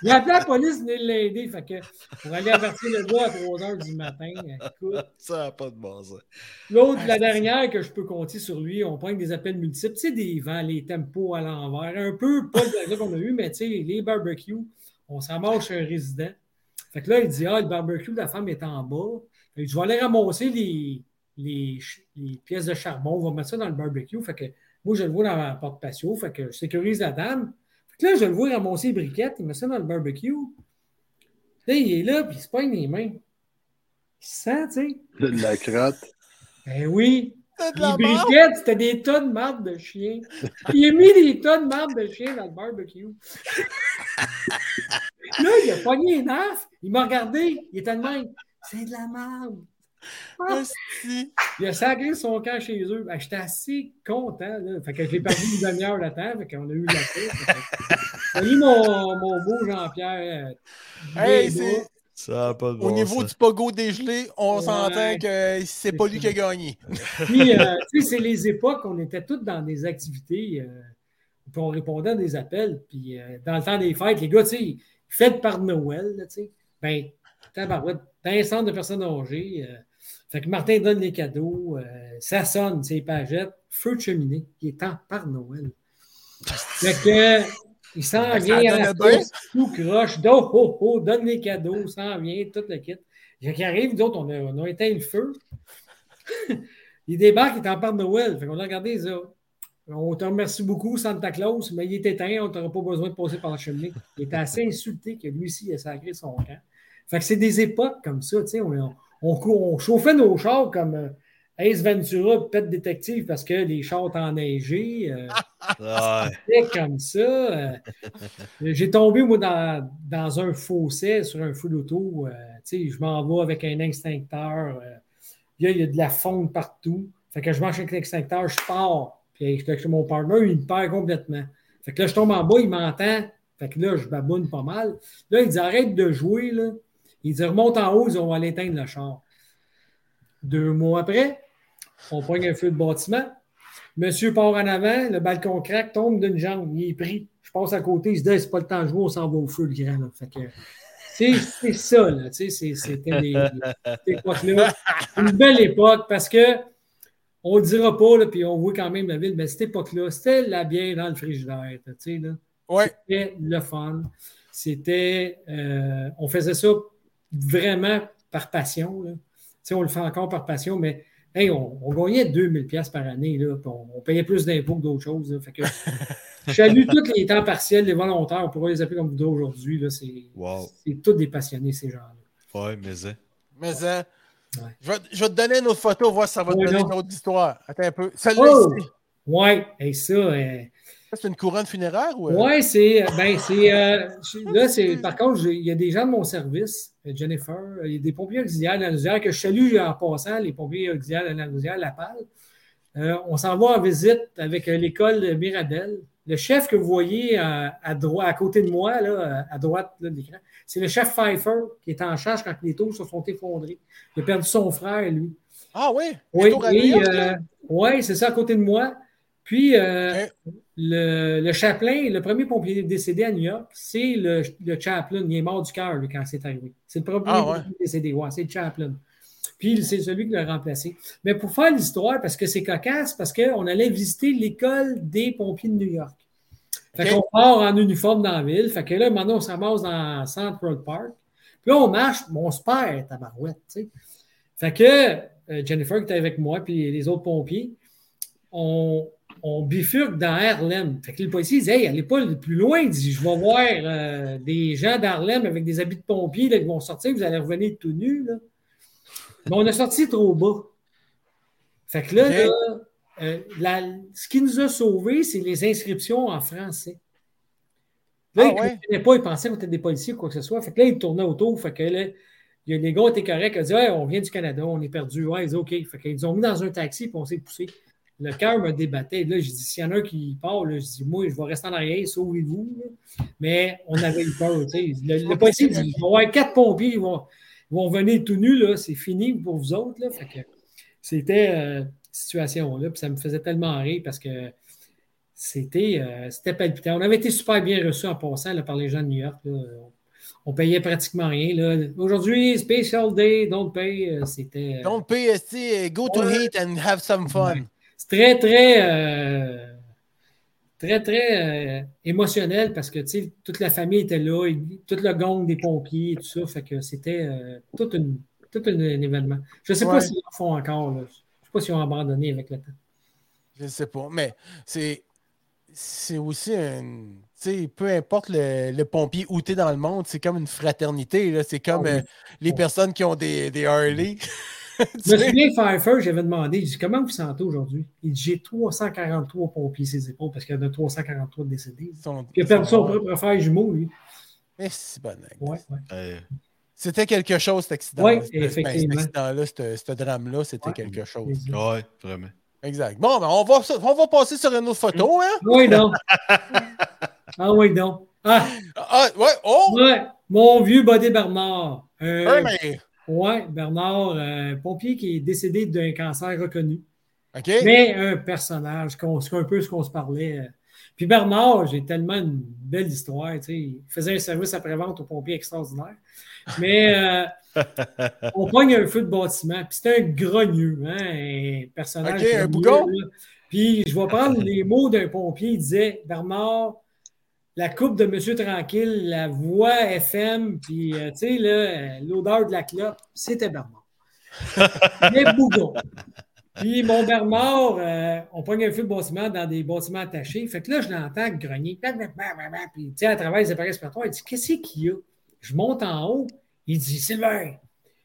Il a appelé la police venir l'aider. Fait que pour aller avertir le gars à 3 h du matin. Écoute. Ça n'a pas de bon sens. L'autre, la dernière que je peux compter sur lui, on prend des appels multiples. Tu sais, des vents, les tempos à l'envers. Un peu, pas le qu'on a eu, mais tu sais, les barbecues. On s'en mange chez un résident. Fait que là, il dit Ah, le barbecue de la femme est en bas. Fait que je vais aller ramasser les, les, les pièces de charbon. On va mettre ça dans le barbecue. Fait que moi, je le vois dans ma porte patio. Fait que je sécurise la dame. Fait que là, je le vois ramasser les briquettes. Il met ça dans le barbecue. Là, il est là, puis il se pogne les mains. Il se sent, tu sais. De la crotte. Ben oui. De Les la briquettes, c'était des tas de marde de chien. Il a mis des tas de marde de chien dans le barbecue. Là, il a pogné les nerfs. Il m'a regardé. Il était de même. C'est de la merde. Hostie. Il a sacré son camp chez eux. Ben, J'étais assez content. Là. Fait que je l'ai perdu une demi-heure de temps. Fait qu'on a eu la paix. J'ai eu mon, mon beau Jean-Pierre. euh, Hey, c'est-. Ça pas de bon Au niveau sens. du pogo dégelé, on Ouais. s'entend que c'est pas lui qui a gagné. Puis, euh, tu sais, c'est les époques, on était tous dans des activités, euh, puis on répondait à des appels. Puis, euh, dans le temps des fêtes, les gars, tu sais, fêtes par Noël, tu sais, ben, tabarouette, dans un centre de personnes âgées. Fait que Martin donne les cadeaux, euh, ça sonne, c'est pagettes, feu de cheminée, qui est temps par Noël. Fait que, il s'en vient à la course, tout croche, do, ho, ho, donne les cadeaux, s'en vient, tout le kit. Fait qu'il arrive, d'autres, on a, on a éteint le feu. il débarque, il est en part de Noël. Fait qu'on a regardé ça. On te remercie beaucoup, Santa Claus, mais il est éteint, on n'aura pas besoin de passer par la cheminée. Il était assez insulté que lui aussi, il a sacré son camp. Fait que c'est des époques comme ça, tu sais, on, on, on- on chauffait nos chars comme euh, Ace Ventura, Pet Détective, parce que les chars étaient enneigés. euh, c'était comme ça. euh, J'ai tombé, moi, dans, dans un fossé sur un feu d'auto. euh, je m'en vais avec un extincteur. euh, il, y a, il y a de la fonte partout. Fait que je marche avec l'extincteur, je pars. Puis je mon partner, il me perd complètement. Fait que là, je tombe en bas, il m'entend. Fait que là, je baboune pas mal. Là, il dit arrête de jouer. Là. Il dit remonte en haut, ils on va aller éteindre le char. Deux mois après, on pogne un feu de bâtiment. Monsieur part en avant, le balcon craque, tombe d'une jambe, il est pris. Je passe à côté, il se dit c'est pas le temps de jouer, on s'en va au feu, le grand. là. Fait que, c'est, ça, là. Tu sais, c'est- c'était les, cette époque-là. Une belle époque parce que on ne le dira pas, là, puis on voit quand même la ville, mais cette époque-là, c'était la bière dans le frigidaire. Tu sais, là. Ouais. C'était le fun. C'était. euh, on faisait ça vraiment par passion. Là. Tu sais, on le fait encore par passion, mais hey, on, on gagnait 2000 pièces par année. Là, puis on, on payait plus d'impôts que d'autres choses. là. Fait que je salue tous les temps partiels, les volontaires, on pourrait les appeler comme vous deux aujourd'hui. là. C'est, Wow. c'est tous des passionnés, ces gens-là. Ouais, mais ça. Mais hein, Ouais. je, vais, je vais te donner une autre photo, voir si ça va te donner non. une autre histoire. Attends un peu. Celle-là Oh! ici, Ouais, et ça. euh, c'est une couronne funéraire ou. euh? Ouais, c'est. Ben, c'est. euh, là, c'est. Par contre, il y a des gens de mon service, euh, Jennifer, euh, il y a des pompiers auxiliaires de que je salue en passant, les pompiers auxiliaires de la la PAL. Euh, on s'en va en visite avec euh, l'école de Mirabel. Le chef que vous voyez à, à droite, à côté de moi, là, à droite là, de l'écran, c'est le chef Pfeiffer qui est en charge quand les tours se sont effondrés. Il a perdu son frère, lui. Ah oui? Oui, euh, c'est ça à côté de moi. Puis euh, le, le chaplain, le premier pompier décédé à New York, c'est le, le chaplain. Il est mort du cœur quand c'est arrivé. C'est le premier Ah, ouais. pompier décédé, ouais, c'est le chaplain. Puis c'est celui qui l'a remplacé. Mais pour faire l'histoire, parce que c'est cocasse, parce qu'on allait visiter l'école des pompiers de New York. Fait qu'on part en uniforme dans la ville. Fait que là, maintenant, on se ramasse dans Central Park. Puis là, on marche, on se perd, tabarouette, tu sais. Fait que euh, Jennifer qui était avec moi, puis les autres pompiers, on, on bifurque dans Harlem. Fait que le policier dit Hey, allez pas le plus loin. Il dit Je vais voir euh, des gens d'Harlem avec des habits de pompiers là, qui vont sortir, vous allez revenir tout nus. Là. Mais on a sorti trop bas. Fait que là, euh, la- ce qui nous a sauvés, c'est les inscriptions en français. Là, Ah ils ne ouais? pas, ils pensaient qu'on était des policiers ou quoi que ce soit. Fait que là, ils tournaient autour. Fait que là, il y a- les gars étaient corrects. Ils ont dit Ouais, on vient du Canada, on est perdu. Ouais, ils ont dit OK. Fait qu'ils ont mis dans un taxi puis on s'est poussé. Le cœur me débattait. Là, j'ai dit s'il y en a un qui part, là, je dis moi, je vais rester en arrière, sauvez-vous. Mais on avait eu peur. Le, le dit il va y avoir quatre pompiers, ils vont, ils vont venir tout nus, c'est fini pour vous autres. Là. Fait que c'était euh, situation-là. Puis ça me faisait tellement rire parce que c'était euh, c'était palpitant. On avait été super bien reçus en passant là, par les gens de New York. là. On payait pratiquement rien. là. Aujourd'hui, Special Day, don't pay. euh, C'était euh, Don't pay, go to Ouais. hit and have some fun. C'est très, très, euh, très, très euh, émotionnel parce que toute la famille était là, et tout le gang des pompiers, tout ça. Fait que c'était euh, tout, une, tout un, événement. Je ne sais Ouais. pas s'ils le font encore. là. Je ne sais pas s'ils ont abandonné avec le temps. Je ne sais pas, mais c'est c'est aussi un. Peu importe le, le pompier où tu es dans le monde, c'est comme une fraternité. C'est comme Ah oui. les personnes qui ont des, des Harley. Je me souviens, Pfeiffer, j'avais demandé, j'ai dit, comment vous sentez aujourd'hui? Il dit, j'ai 343 pompiers ses épaules parce qu'il y en a 343 décédés. Sont- Il a perdu son propre frère jumeau, lui. Mais c'est bon. hein. Ouais, ouais. Euh, C'était quelque chose, cet accident. Ouais, Cet- ben, cet effectivement. accident-là, ce ce drame-là, c'était Ouais. quelque chose. ouais, vraiment. Exact. Bon, ben, on, va, on va passer sur une autre photo, hein? Oui, non. ah oui, non. Ah, Ah, ouais, oh! ouais, mon vieux Bodé Bernard. Euh, mais- ouais, Bernard, euh, pompier qui est décédé d'un cancer reconnu. OK. Mais un personnage, un peu ce qu'on se parlait. euh. Puis Bernard, j'ai tellement une belle histoire. tu sais. Il faisait un service après-vente aux pompiers extraordinaire. Mais euh, on pogne un feu de bâtiment. Puis c'est un grogneux, hein, un personnage. Ok, un bougon? là. Puis je vais prendre les mots d'un pompier. Il disait Bernard, la coupe de Monsieur Tranquille, la voix FM, puis euh, tu sais, euh, l'odeur de la clope, c'était Bernard. Mais bougon. Puis mon Bernard, euh, on pogne un feu de bâtiment dans des bâtiments attachés. Fait que là, je l'entends grogner. Puis, tu sais, à travers les appareils respiratoires, il dit Qu'est-ce qu'il y a? Je monte en haut. Il dit Sylvain.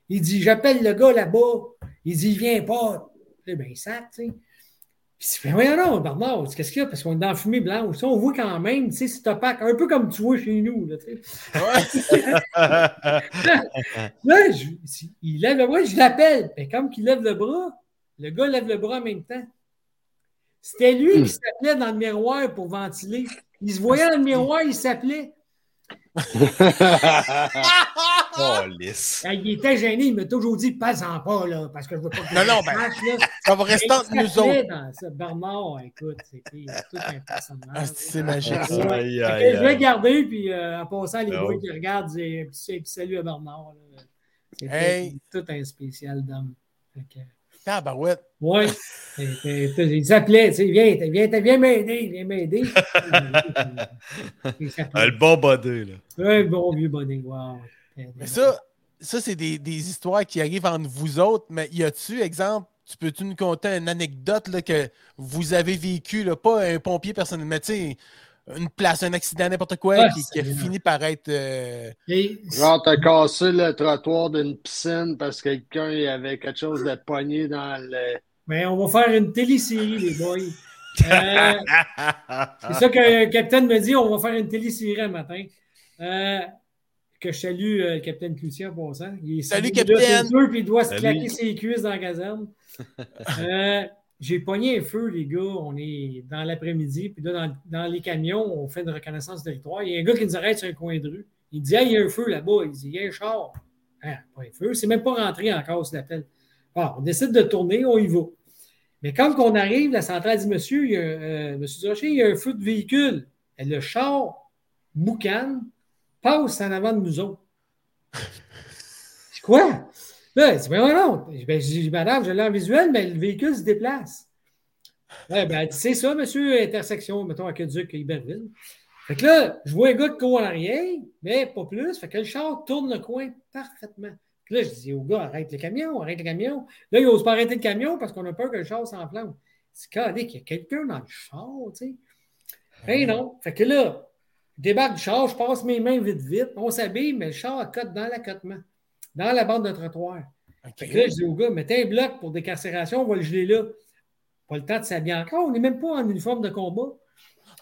Il dit J'appelle le gars là-bas. Il dit Il vient pas. Là, ben, il sac, tu sais. Puis, il dit, Ben, voyons non, Bernard, qu'est-ce qu'il y a? Parce qu'on est dans la fumée blanche. Ça, on voit quand même, tu sais, c'est opaque. Un peu comme tu vois chez nous, là, tu sais. Là, je- il lève le bras, je l'appelle. Mais comme qu'il lève le bras, le gars lève le bras en même temps. C'était lui Hmm. qui s'appelait dans le miroir pour ventiler. Il se voyait dans le miroir, il s'appelait. Oh, lisse. Il était gêné, il m'a toujours dit pas en pas, là, parce que je veux pas que Non, non, tu ben, là. Ça va rester entre nous autres. dans ça. Bernard, écoute, c'était tout un personnage. Ah, c'est magique, ça. Aïe, aïe, je aïe. gardé, puis euh, en passant, les Ah boys oui. qui regardent, c'est un petit, salut à Bernard. C'était Hey. tout un spécial d'homme. Tabarouette. Ouais. C'était- c'était- Il s'appelait, tu sais, viens, viens, viens m'aider, viens m'aider. Ah, le bon body, là. Un bon vieux bonnet, wow. Mais ça, ça c'est des, des histoires qui arrivent entre vous autres. Mais y a-tu, exemple, tu peux-tu nous conter une anecdote là, que vous avez vécu, là, pas un pompier personnel, mais tu sais, une place, un accident, n'importe quoi, qui, qui a fini par être. euh, Et- Genre, t'as cassé le trottoir d'une piscine parce que quelqu'un avait quelque chose de pogné dans le. Mais on va faire une télésérie, les boys. Euh, c'est ça que le capitaine me dit, on va faire une télésérie un matin. Euh, que je salue euh, le capitaine Cloutier en passant. Il est Salut, il est là, capitaine! il doit se claquer ses cuisses dans la caserne. J'ai pogné un feu, les gars. On est dans l'après-midi. Puis là, dans, les camions, on fait une reconnaissance de territoire. Il y a un gars qui nous arrête sur un coin de rue. Il dit Hey, il y a un feu là-bas. Il dit Il y a un char. Ah, pas un feu. C'est même pas rentré encore, ce l'appel. Ah, on décide de tourner, on y va. Mais quand on arrive, la centrale dit Monsieur, il y a, euh, Monsieur Durocher, il y a un feu de véhicule. Le char, boucan, passe en avant de nous autres. Quoi? Là, elle dit, ben non. Ben, je dis, madame, je l'ai en visuel, mais le véhicule se déplace. Ouais, ben, elle dit, c'est ça, monsieur, intersection, mettons, à Queduc, Iberville. Fait que là, je vois un gars de court en arrière, mais pas plus. Fait que le char tourne le coin parfaitement. Puis là, je dis au gars, arrête le camion, arrête le camion. Là, il n'ose pas arrêter le camion parce qu'on a peur que le char s'enflamme. C'est carré qu'il y a quelqu'un dans le char, tu sais. Ben non. Fait que là, je débarque du char, je passe mes mains vite, vite. On s'habille, mais le char cote dans l'accotement, dans la bande de trottoir. Fait que là, je dis au gars, mettez un bloc pour décarcération, on va le geler là. Pas le temps de s'habiller encore, on n'est même pas en uniforme de combat.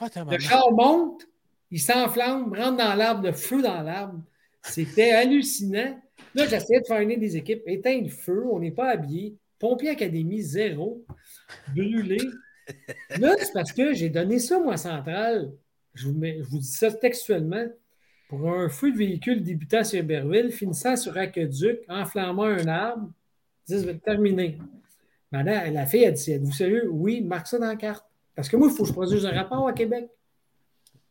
Ah, Le char monte, il s'enflamme, rentre dans l'arbre, le feu dans l'arbre. C'était hallucinant. Là, j'essayais de faire unir des équipes. Éteindre le feu, on n'est pas habillé. Pompier Académie, zéro. Brûlé. Là, c'est parce que j'ai donné ça, moi, à Centrale. Je vous, mets- je vous dis ça textuellement. Pour un feu de véhicule débutant sur Iberville, finissant sur Aqueduc, enflammant un arbre, 10 terminé. Madame, la fille a dit Êtes-vous sérieux? Oui, marque ça dans la carte. Parce que moi, il faut que je produise un rapport à Québec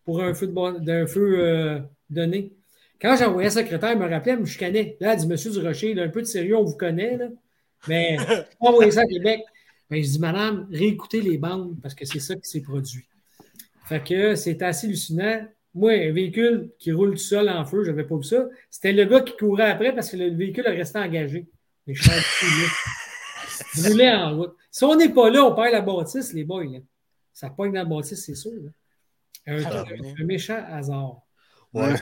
pour un feu, d'un feu euh, donné. Quand envoyé la secrétaire, elle me rappelait, elle me chicanait. Là, elle dit Monsieur Durocher, là, un peu de sérieux, on vous connaît, là, mais envoyez ça à Québec. Ben, je dis Madame, réécoutez les bandes parce que c'est ça qui s'est produit. Fait que c'est assez hallucinant. Moi, un véhicule qui roule tout seul en feu, je n'avais pas vu ça. C'était le gars qui courait après parce que le véhicule est resté engagé. Mais je suis en roulait en route. Si on n'est pas là, on perd la bâtisse, les boys. là. Ça pogne dans la bâtisse, c'est sûr. là. Un, Ah, un- méchant hasard. Ouais.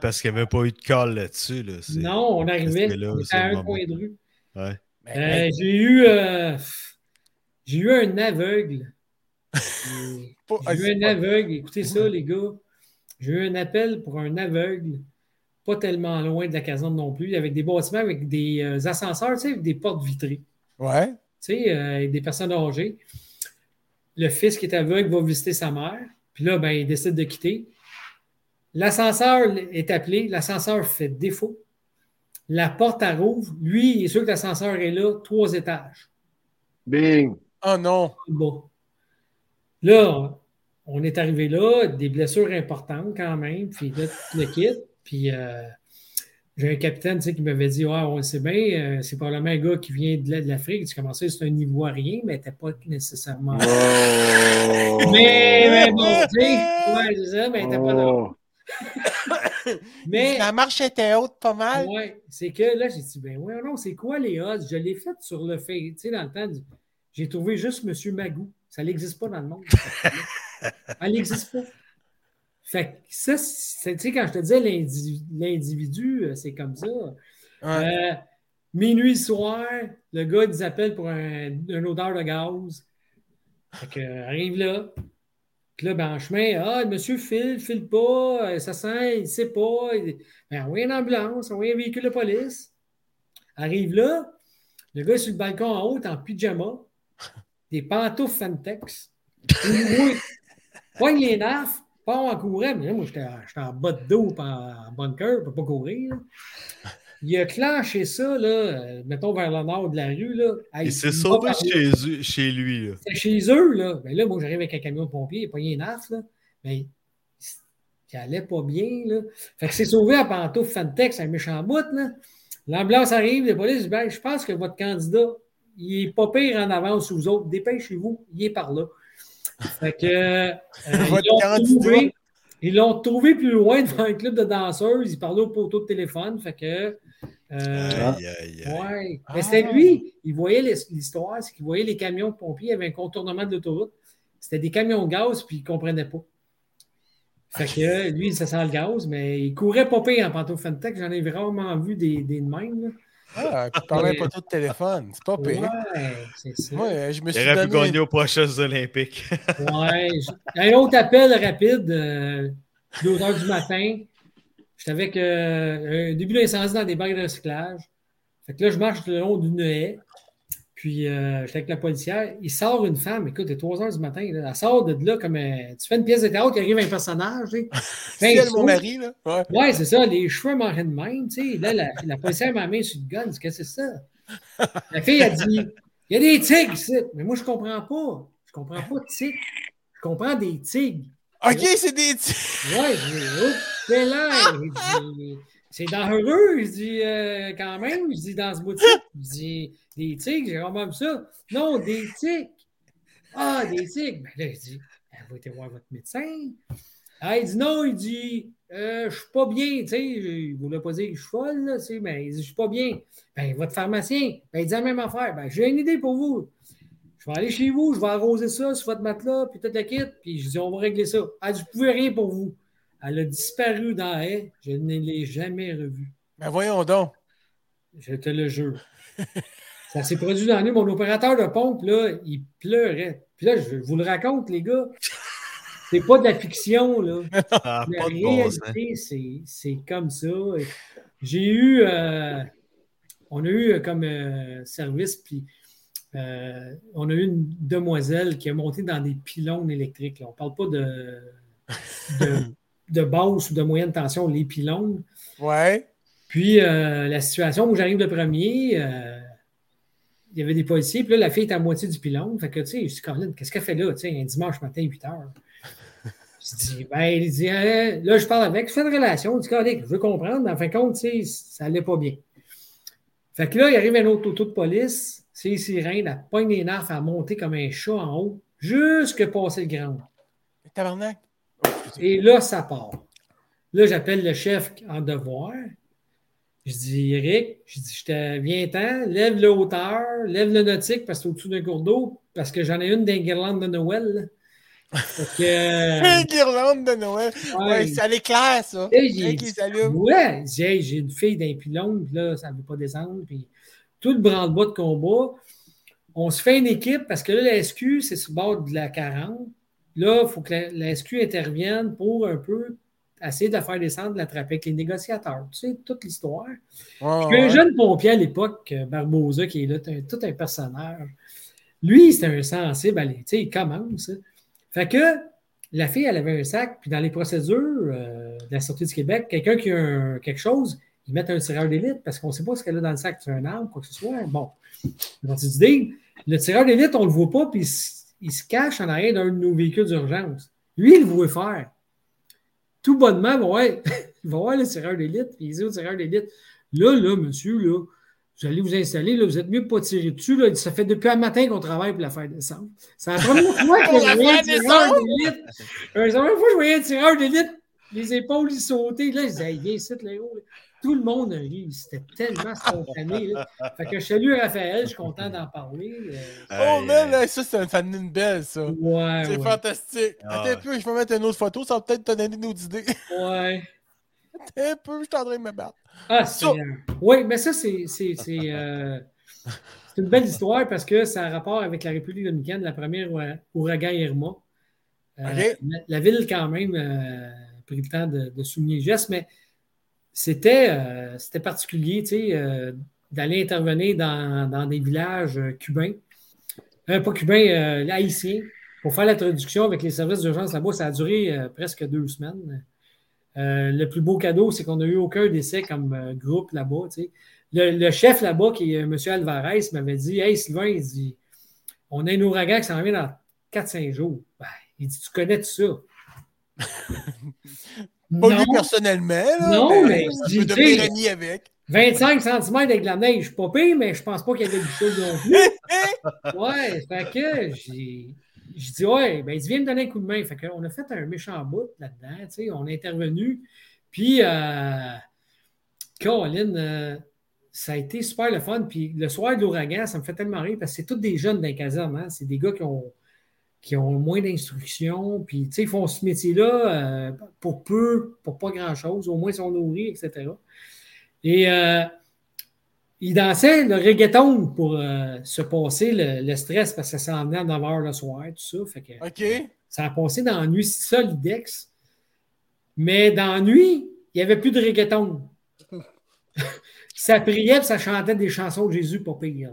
Parce qu'il n'y avait pas eu de call là-dessus. Là. Non, on arrivait. là, à un moment. coin de rue. Ouais. Euh, hey, j'ai eu euh, j'ai eu un aveugle. ah, J'ai eu un pas- aveugle. Écoutez ça, les gars. J'ai eu un appel pour un aveugle, pas tellement loin de la caserne non plus, avec des bâtiments avec des euh, ascenseurs, tu sais, avec des portes vitrées. Ouais. Tu sais, euh, avec des personnes âgées. Le fils qui est aveugle va visiter sa mère. Puis là, ben, il décide de quitter. L'ascenseur est appelé. L'ascenseur fait défaut. La porte, elle rouvre. Lui, il est sûr que l'ascenseur est là, trois étages. Bing! Oh non. Bon. Là, on est arrivé là, des blessures importantes quand même, puis là, tout le kit. Puis euh, j'ai un capitaine tu sais, qui m'avait dit Ouais, on le sait bien, euh, c'est probablement un gars qui vient de la- de l'Afrique. Tu commençais, c'est un Ivoirien, mais n'était pas nécessairement. Oh! Mais, mais bon, tu sais, ouais, c'est ça, mais n'était pas là. Oh! Mais. La marche était haute pas mal. Ouais, c'est que là, j'ai dit, ben ouais, non, c'est quoi les odds? Je l'ai fait sur le fait, tu sais, dans le temps, j'ai trouvé juste M. Magou. Ça n'existe pas dans le monde. Elle n'existe pas. Fait que ça, tu sais, quand je te disais l'indi- l'individu, euh, c'est comme ça. Ouais. Euh, minuit soir, le gars nous appelle pour un, une odeur de gaz. Fait que, euh, arrive là. Puis là, ben, en chemin, ah, monsieur file, file pas, ça sent, il sait pas. Ben, envoyez une ambulance, envoyez un véhicule de police. Arrive là, le gars est sur le balcon en haut, en pyjama, des pantoufles Fantex. Poigne les nafs, part en courant. Mais là, moi, j'étais en bas de dos, pas en bunker, je peux pas courir. là. Il a clenché ça, là, euh, mettons vers le nord de la rue. Là. Il s'est sauvé chez, lui. C'était chez eux, là. Ben là, moi, j'arrive avec un camion de pompiers, il a pogné un naf, là. Mais il allait pas bien, là. Fait que c'est sauvé à pantoufle Fantex, un méchant bout, là. L'ambulance arrive, les polices disent, ben, je pense que votre candidat, il est pas pire en avance aux autres. Dépêchez-vous, il est par là. Fait que, euh, ils l'ont trouvé- Ils l'ont trouvé plus loin devant un club de danseuses. Il parlait au poteau de téléphone. Fait que. euh, Aïe, aïe, aïe. Ouais. Ah. Mais c'était lui, il voyait l'his- l'histoire, c'est qu'il voyait les camions de pompiers, il y avait un contournement de l'autoroute. C'était des camions de gaz, puis il ne comprenait pas. Fait que lui, ça sent le gaz, mais il courait pas pire en pantoufle Fentech. J'en ai rarement vu des, des de même. là. Ah, puis parler un poteau de téléphone. C'est pas pire. Ouais, c'est ça. Euh, je me Il suis aurait pu gagner aux prochaines Olympiques. Ouais. Un autre appel rapide, euh, 2 heures du matin. J'étais avec euh, un début d'incendie dans des bacs de recyclage. Fait que là, je marche le long d'une haie. Puis, euh, j'étais avec la policière. Il sort une femme. Écoute, il est 3 heures du matin. là. Elle sort de là comme. euh, tu fais une pièce de théâtre, il arrive un personnage. tu sais. C'est Ben, elle, mon mari, là. Ouais. Ouais, c'est ça. Les cheveux m'arrêtent de même. Tu sais. Là, la, la policière m'a mis sur le gun. Qu'est-ce que c'est ça? La fille a dit Il y a des tigres ici. Mais moi, je comprends pas. Je comprends pas de tigres. Je comprends des tigres. Ok, c'est des. petits- Ouais, dis, oh, c'est là. C'est dangereux. Je dis, euh, quand même. Je dis, dans ce boutique. Je dis, des tigres, j'ai vu ça. Non, des tigres. Ah, des tigres. Ben là, je dis, va aller voir votre médecin. Ah, il dit non, il dit, euh, je suis pas bien, tu sais, il voulait pas dire que je suis folle, là, tu sais, mais il dit, je suis pas bien. Ben, votre pharmacien, ben, il dit la même affaire. Ben, j'ai une idée pour vous. Je vais aller chez vous, je vais arroser ça sur votre matelas, puis tout le kit, puis je dis, on va régler ça. Elle dit, je pouvais rien pour vous. Elle a disparu dans la haie, je ne l'ai jamais revue. Ben voyons donc. Je te le jure. Ça s'est produit dans la nuit. Mon opérateur de pompe, là, il pleurait. Puis là, je vous le raconte, les gars. c'est pas de la fiction, là. Ça a La bon réalité, c'est- c'est comme ça. J'ai eu, euh, on a eu comme euh, service, puis euh, on a eu une demoiselle qui a monté dans des pylônes électriques. là. On parle pas de, de, de basse ou de moyenne tension, les pylônes. Ouais. Puis euh, la situation où j'arrive le premier, euh, il y avait des policiers, puis là, la fille est à moitié du pylône. Fait que, tu sais, je dis, Caroline, qu'est-ce qu'elle fait là, tu sais, un dimanche matin, 8 heures? Je dis, ben, il dit, Hein, là, je parle avec, je fais une relation. Dit, Caroline, je veux comprendre, mais en fin de compte, tu sais, ça allait pas bien. Fait que là, il arrive un autre auto de police, c'est les sirènes, elle pogne les nerfs à monter comme un chat en haut, jusque passer le grand. Tabarnak. Et là, ça part. Là, j'appelle le chef en devoir. Je dis, Eric, je dis, je te viens-t'en, lève le hauteur, lève le nautique parce que c'est au-dessus d'un cours d'eau, parce que j'en ai une des guirlandes de Noël. que, euh, Une guirlande de Noël. Ouais, ouais, ça l'éclaire, ça. J'ai. Ouais, j'ai une fille d'un pylône, puis là, ça ne veut pas descendre. Puis tout le branle-bas de combat. On se fait une équipe parce que là, la SQ, c'est sur le bord de la 40. Là, il faut que la, la SQ intervienne pour un peu essayer de la faire descendre, de l'attraper avec les négociateurs. Tu sais, toute l'histoire. Ouais, un jeune pompier à l'époque, euh, Barbosa, qui est là, un- tout un personnage. Lui, c'était un sensible. Tu sais, il commence. hein. Fait que la fille, elle avait un sac, puis dans les procédures euh, de la Sûreté du Québec, quelqu'un qui a un- quelque chose, ils mettent un tireur d'élite parce qu'on ne sait pas ce qu'elle a dans le sac. C'est un arme, quoi que ce soit. Bon. Donc, tu dis, le tireur d'élite, on ne le voit pas, puis il, se cache en arrière d'un de nos véhicules d'urgence. Lui, il le voulait faire. Tout bonnement, bon, ouais, il va voir le tireur d'élite, puis il dit au tireur d'élite Là, là, monsieur, là, vous allez vous installer, là, vous êtes mieux de pas tirer dessus. Là. Ça fait depuis un matin qu'on travaille pour la faire descendre. C'est la première fois que je voyais un tireur d'élite. Euh, la première fois que je voyais un tireur d'élite, les épaules y sauter. Là, je disais, hey, viens ici, là, haut. Tout le monde a ri. C'était tellement spontané. Là. Fait que je salue Raphaël, je suis content d'en parler. Euh, Oh, man, là, ça, c'est une fan une belle, ça. ouais, C'est ouais, fantastique. Ah. Attends un peu, je vais mettre une autre photo, ça va peut-être te donner d'autres idées. ouais. Attends un peu, je suis en train de me battre. Ah, c'est. Ça. euh, Oui, mais ça, c'est. c'est- c'est, euh, c'est une belle histoire parce que ça a rapport avec la République dominicaine, la première oura- ouragan Irma. Euh, la, la ville, quand même, euh, a pris le temps de, de souligner le geste, mais c'était euh, c'était particulier, euh, d'aller intervenir dans, dans des villages euh, cubains, pas cubains, haïtiens, pour faire la traduction avec les services d'urgence là-bas. Ça a duré presque deux semaines. Le plus beau cadeau, c'est qu'on n'a eu aucun décès comme groupe là-bas. Le, chef là-bas, qui est M. Alvarez, m'avait dit Hey Sylvain, il dit On a un ouragan qui s'en vient dans 4-5 jours. Ben, il dit Tu connais tout ça Pas Non, lui personnellement, là. Non, mais ça je ami avec. 25 cm avec de la neige, pas pire, mais je pense pas qu'il y avait du chaud non plus. Ouais, fait que j'ai. Je dis, ouais, ben, il dit, viens me donner un coup de main. Fait qu'on a fait un méchant bout là-dedans, tu sais, on est intervenu. Puis, euh, Colin, euh, ça a été super le fun. Puis, le soir de l'ouragan, ça me fait tellement rire parce que c'est tous des jeunes dans les casernes, hein. C'est des gars qui ont, qui ont moins d'instruction. Puis, tu sais, ils font ce métier-là euh, pour peu, pour pas grand-chose. Au moins, ils sont nourris, etc. Et euh, il dansait le reggaeton pour euh, se passer le, le stress parce que ça s'en venait à 9 h le soir, tout ça. Fait que ça a passé dans la nuit solidex. Mais dans la nuit, il n'y avait plus de reggaeton. ça priait et ça chantait des chansons de Jésus pour pire.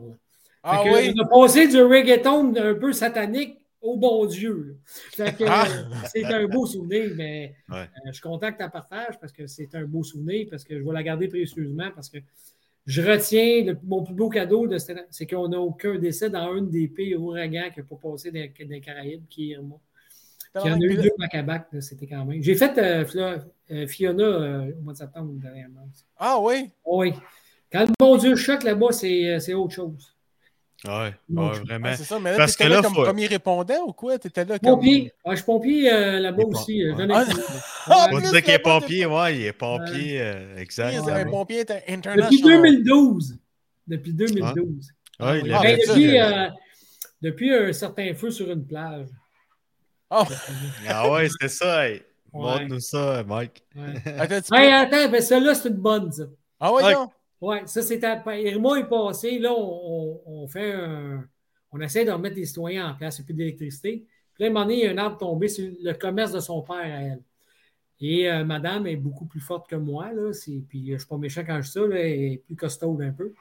Ah oui? On a passé du reggaeton un peu satanique au bon Dieu. Ah. c'est un beau souvenir, mais Ouais. euh, je suis content que tu partages parce que c'est un beau souvenir, parce que je vais la garder précieusement, parce que je retiens le- mon plus beau cadeau, de cette- c'est qu'on n'a aucun décès dans un des pires ouragans qui n'a pas passé dans, dans les Caraïbes, qui est Irma. Il y en a eu deux back c'était quand même. J'ai fait euh, Fla- euh, Fiona euh, au mois de septembre dernièrement. Ah oui? Oui. Quand le bon Dieu choque là-bas, c'est euh, c'est autre chose. Ouais, ouais, vraiment. Ah, c'est ça, mais là, Parce que là, là, comme faut- premier répondant ou quoi? T'étais là comme... Pompier. Ah, je suis pompier euh, là-bas Il est aussi. euh, Ah. Ah, Faut plus dire qu'il est pompier, ouais, il est pompier, euh, exact. Ouais, un ouais. pompier inter- international. Depuis 2012. Depuis 2012. Ouais, il Ah, a Ben, ben, ça, depuis, euh, depuis un certain feu sur une plage. Ah, Ah ouais, c'est ça. hey. Ouais. Montre-nous ça, Mike. Ouais. attends. Hey, attends, ben celle-là, c'est une bonne, ça. Ah ouais, Ouais. non? Ouais, ça, c'est à... Irma est passé. Là, on, fait un. On essaie de remettre les citoyens en place. Il n'y a plus d'électricité. Puis là, à un moment donné, il y a un arbre tombé sur le commerce de son père à elle. Et euh, madame est beaucoup plus forte que moi. Là, puis je ne suis pas méchant quand je dis ça, là, elle est plus costaude un peu.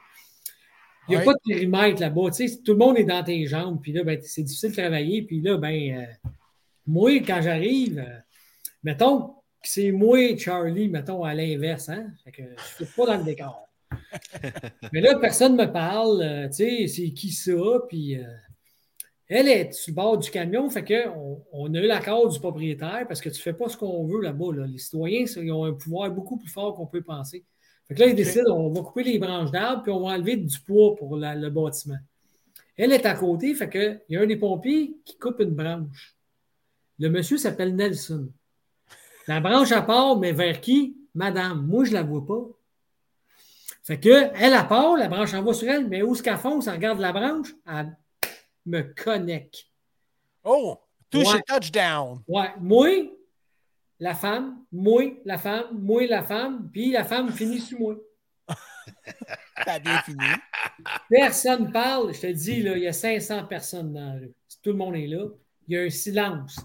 Il n'y a Ouais. pas de périmètre là-bas. Tu sais, tout le monde est dans tes jambes. Puis là, ben, c'est difficile de travailler. Puis là, ben, euh, moi, quand j'arrive, euh, mettons que c'est moi, Charlie, mettons à l'inverse. Hein? Fait que je ne suis pas dans le décor. Mais là, personne ne me parle. euh, tu sais, c'est qui ça? Puis euh, elle est sur le bord du camion. Fait que on, a eu l'accord du propriétaire parce que tu ne fais pas ce qu'on veut là-bas. là. Les citoyens, ça, ils ont un pouvoir beaucoup plus fort qu'on peut penser. Fait que là, ils décident, on va couper les branches d'arbres puis on va enlever du poids pour la- le bâtiment. Elle est à côté, fait que il y a un des pompiers qui coupe une branche. Le monsieur s'appelle Nelson. La branche à part, mais vers qui? Madame. Moi, je ne la vois pas. Fait que, elle, à part, la branche en va sur elle, mais où est-ce qu'elle fonce? Elle regarde la branche, elle me connecte. Oh, touche Ouais. touchdown. Ouais, moi, la femme, moi, la femme, moi, la femme, puis la femme finit sur moi. T'as bien fini. Personne parle. Je te dis, là, il y a 500 personnes dans la rue. Tout le monde est là. Il y a un silence.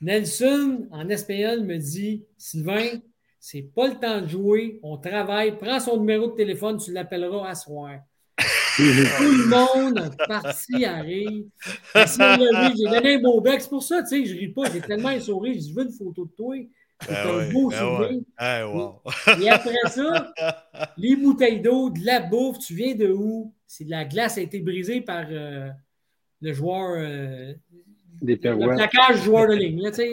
Nelson, en espagnol, me dit Sylvain, c'est pas le temps de jouer. On travaille. Prends son numéro de téléphone, tu l'appelleras à soir. Tout le monde parti à rire. J'ai donné un beau bec. C'est pour ça, tu sais, je ris pas. J'ai tellement un sourire. Je veux une photo de toi. C'est Ah un beau ah sourire. ouais. Ah, wow. Et après ça, les bouteilles d'eau, de la bouffe, tu viens de où? C'est de la glace a été brisée par euh, le joueur. euh, Des perouettes. joueur de ligne. C'est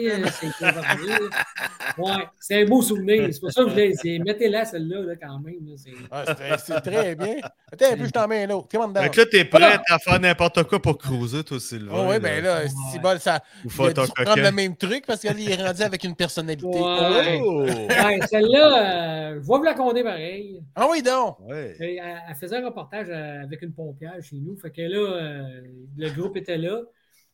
ouais, c'est un beau souvenir. C'est pour ça que je l'ai. Mettez-la, celle-là, là, quand même. c'est- Ah, c'est- très bien. Attends un peu, je t'en mets un autre. Comment que là, t'es prêt à faire n'importe quoi pour cruiser, toi, Sylvain. Oh, oui, ben là, c'est bon, ça. Ou Il prendre le même truc parce qu'il est rendu avec une personnalité. Ouais. Oh! Ouais, celle-là, euh, je vois vous la compter pareil. Ah oui, donc. Ouais. Et Elle, elle faisait un reportage euh, avec une pompière chez nous. Fait que là, euh, le groupe était là.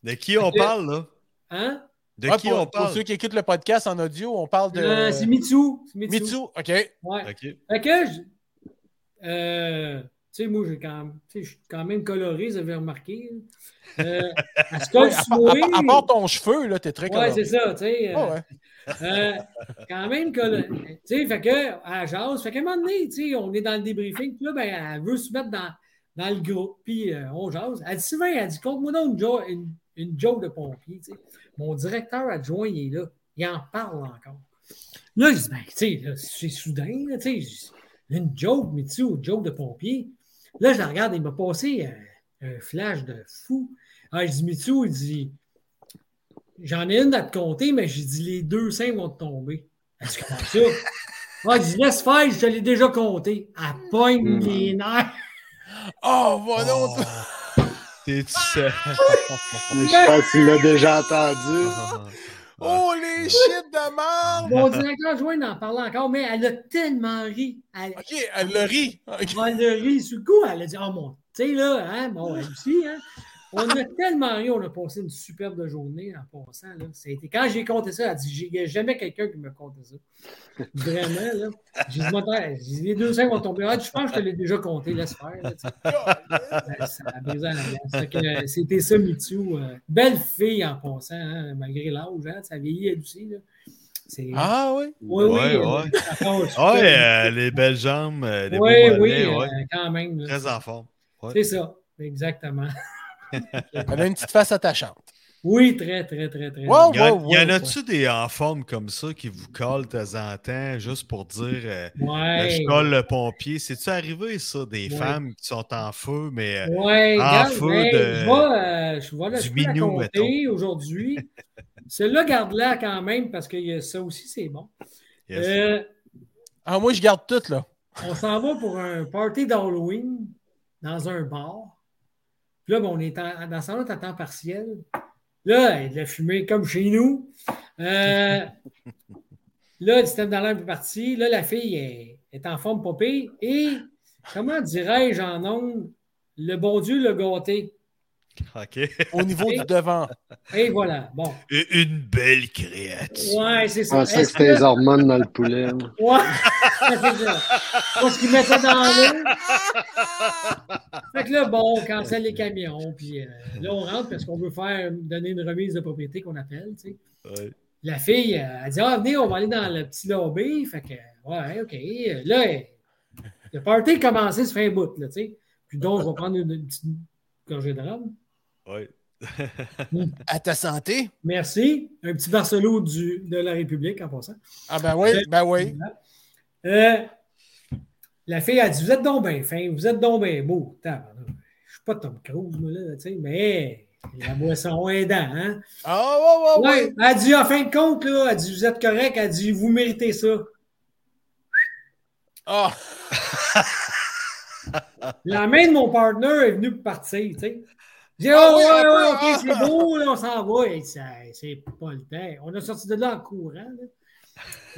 De qui on parle, là? Hein? De Ouais, qui pour, on pour parle? ceux qui écoutent le podcast en audio, on parle de. Euh, c'est Mitsu. C'est Mitsu. Mitsu. OK. Ouais. OK. Fait que, je- euh, tu sais, moi, j'ai quand même, tu sais, je suis quand même coloré, vous avez remarqué. Euh, elle se colle Ouais, à, sur part- moi. à part- à part ton cheveu, là, t'es très Ouais, coloré. c'est ça, tu sais. Euh, ouais. euh, quand même coloré. Tu sais, fait que, à jase, fait qu'à un moment donné, tu sais, on est dans le débriefing, puis là, ben, elle veut se mettre dans, dans le groupe, puis euh, on jase. Elle dit souvent, elle dit, compte-moi donc une, une, une joke de pompier, tu sais. Mon directeur adjoint, il est là. Il en parle encore. Là, je dis, ben, tu sais, c'est soudain, là, tu sais, une joke, mais tu sais, une joke de pompier. Là, je la regarde, il m'a passé un, un flash de fou. Ah, je dis, Mitsu, il dit, j'en ai une à te compter, mais j'ai dit, les deux seins vont te tomber. Est-ce que comme ça? Ah, il dit, laisse faire, je te l'ai déjà compté. Elle pogne Mm. les nerfs. Oh, va donc. Oh. T'es-tu seul? Je pense que tu l'as déjà entendu. Oh, les shit de merde. Mon directeur adjoint en parlait encore, mais elle a tellement ri. Elle, OK, elle le rit. OK. elle a ri sur le coup. Elle a dit, oh mon, tu sais, là, hein, bon, elle aussi, hein. On a tellement ri, on a passé une superbe journée en passant. Là. Ça a été- quand j'ai compté ça, elle a dit Il n'y a jamais quelqu'un qui me compté ça. Vraiment, là. J'ai dit, les deux seins vont tomber. Ah, je pense que je te l'ai déjà compté, laisse faire. là. Ben, ça a la euh, C'était ça, Mitsu. euh, belle fille en passant, hein, malgré l'âge. Hein, ça vieillit elle aussi. Là. Ah oui? oui, oui, super. Ouais, euh, les belles jambes, euh, les Oui, beaux oui, mollets, euh, quand même. là. Très en forme. Ouais. C'est ça, exactement. Elle a une petite face attachante. Oui, très, très, très, très. Wow. Il y, en- ouais, il y en ouais, a-tu des en forme comme ça qui vous collent de temps en temps juste pour dire euh, Ouais. je colle le pompier? C'est-tu arrivé ça, des Ouais. femmes qui sont en feu, mais euh, Ouais, en regarde, feu ben, de- je vais, euh, je vais, là, du je aujourd'hui. Celle-là, garde-la quand même parce que a- ça aussi, c'est bon. yes. Euh, Ah, moi, je garde tout, là. on s'en va pour un party d'Halloween dans un bar. Là, on est en- dans ce temps-là, à temps partiel. Là, il a de la fumée comme chez nous. Euh, là, le système d'alarme est parti. Là, la fille est, est en forme popée. Et comment dirais-je en ondes, le bon Dieu l'a gâté. OK. au niveau du devant. Et voilà. Bon. Une belle créature. Ouais, c'est ça. pensais que Est-ce c'était les hormones dans le poulet. Ouais, c'est ça. Parce qu'ils mettaient dans l'eau. Fait que là, bon, on cancelle les camions. Puis euh, là, on rentre parce qu'on veut faire donner une remise de propriété qu'on appelle. Tu sais. Ouais. La fille, euh, elle dit Ah, venez, on va aller dans le petit lobby. Fait que, ouais, OK. Là, le party a commencé, ça fait un bout. Là, tu sais. Puis donc, je vais prendre une, une petite gorgée de rhum. Ouais. À ta santé. Merci. Un petit Barcelo du, de la République en passant. Ah ben oui, ben oui. Euh, la fille a dit Vous êtes donc bien fin, vous êtes donc bien beau. Je ne suis pas Tom Cruise, moi, là, tu sais, mais la boisson aidant, hein? Ah ouais, ouais, ouais. Ouais, elle a dit, en fin de compte, là, elle a dit Vous êtes correct, elle a dit Vous méritez ça. Ah, La main de mon partner est venue pour partir, tu sais. J'ai Ah oh, ouais, ouais, ok, c'est beau, là, on s'en va. C'est pas le temps. On a sorti de là en courant. là.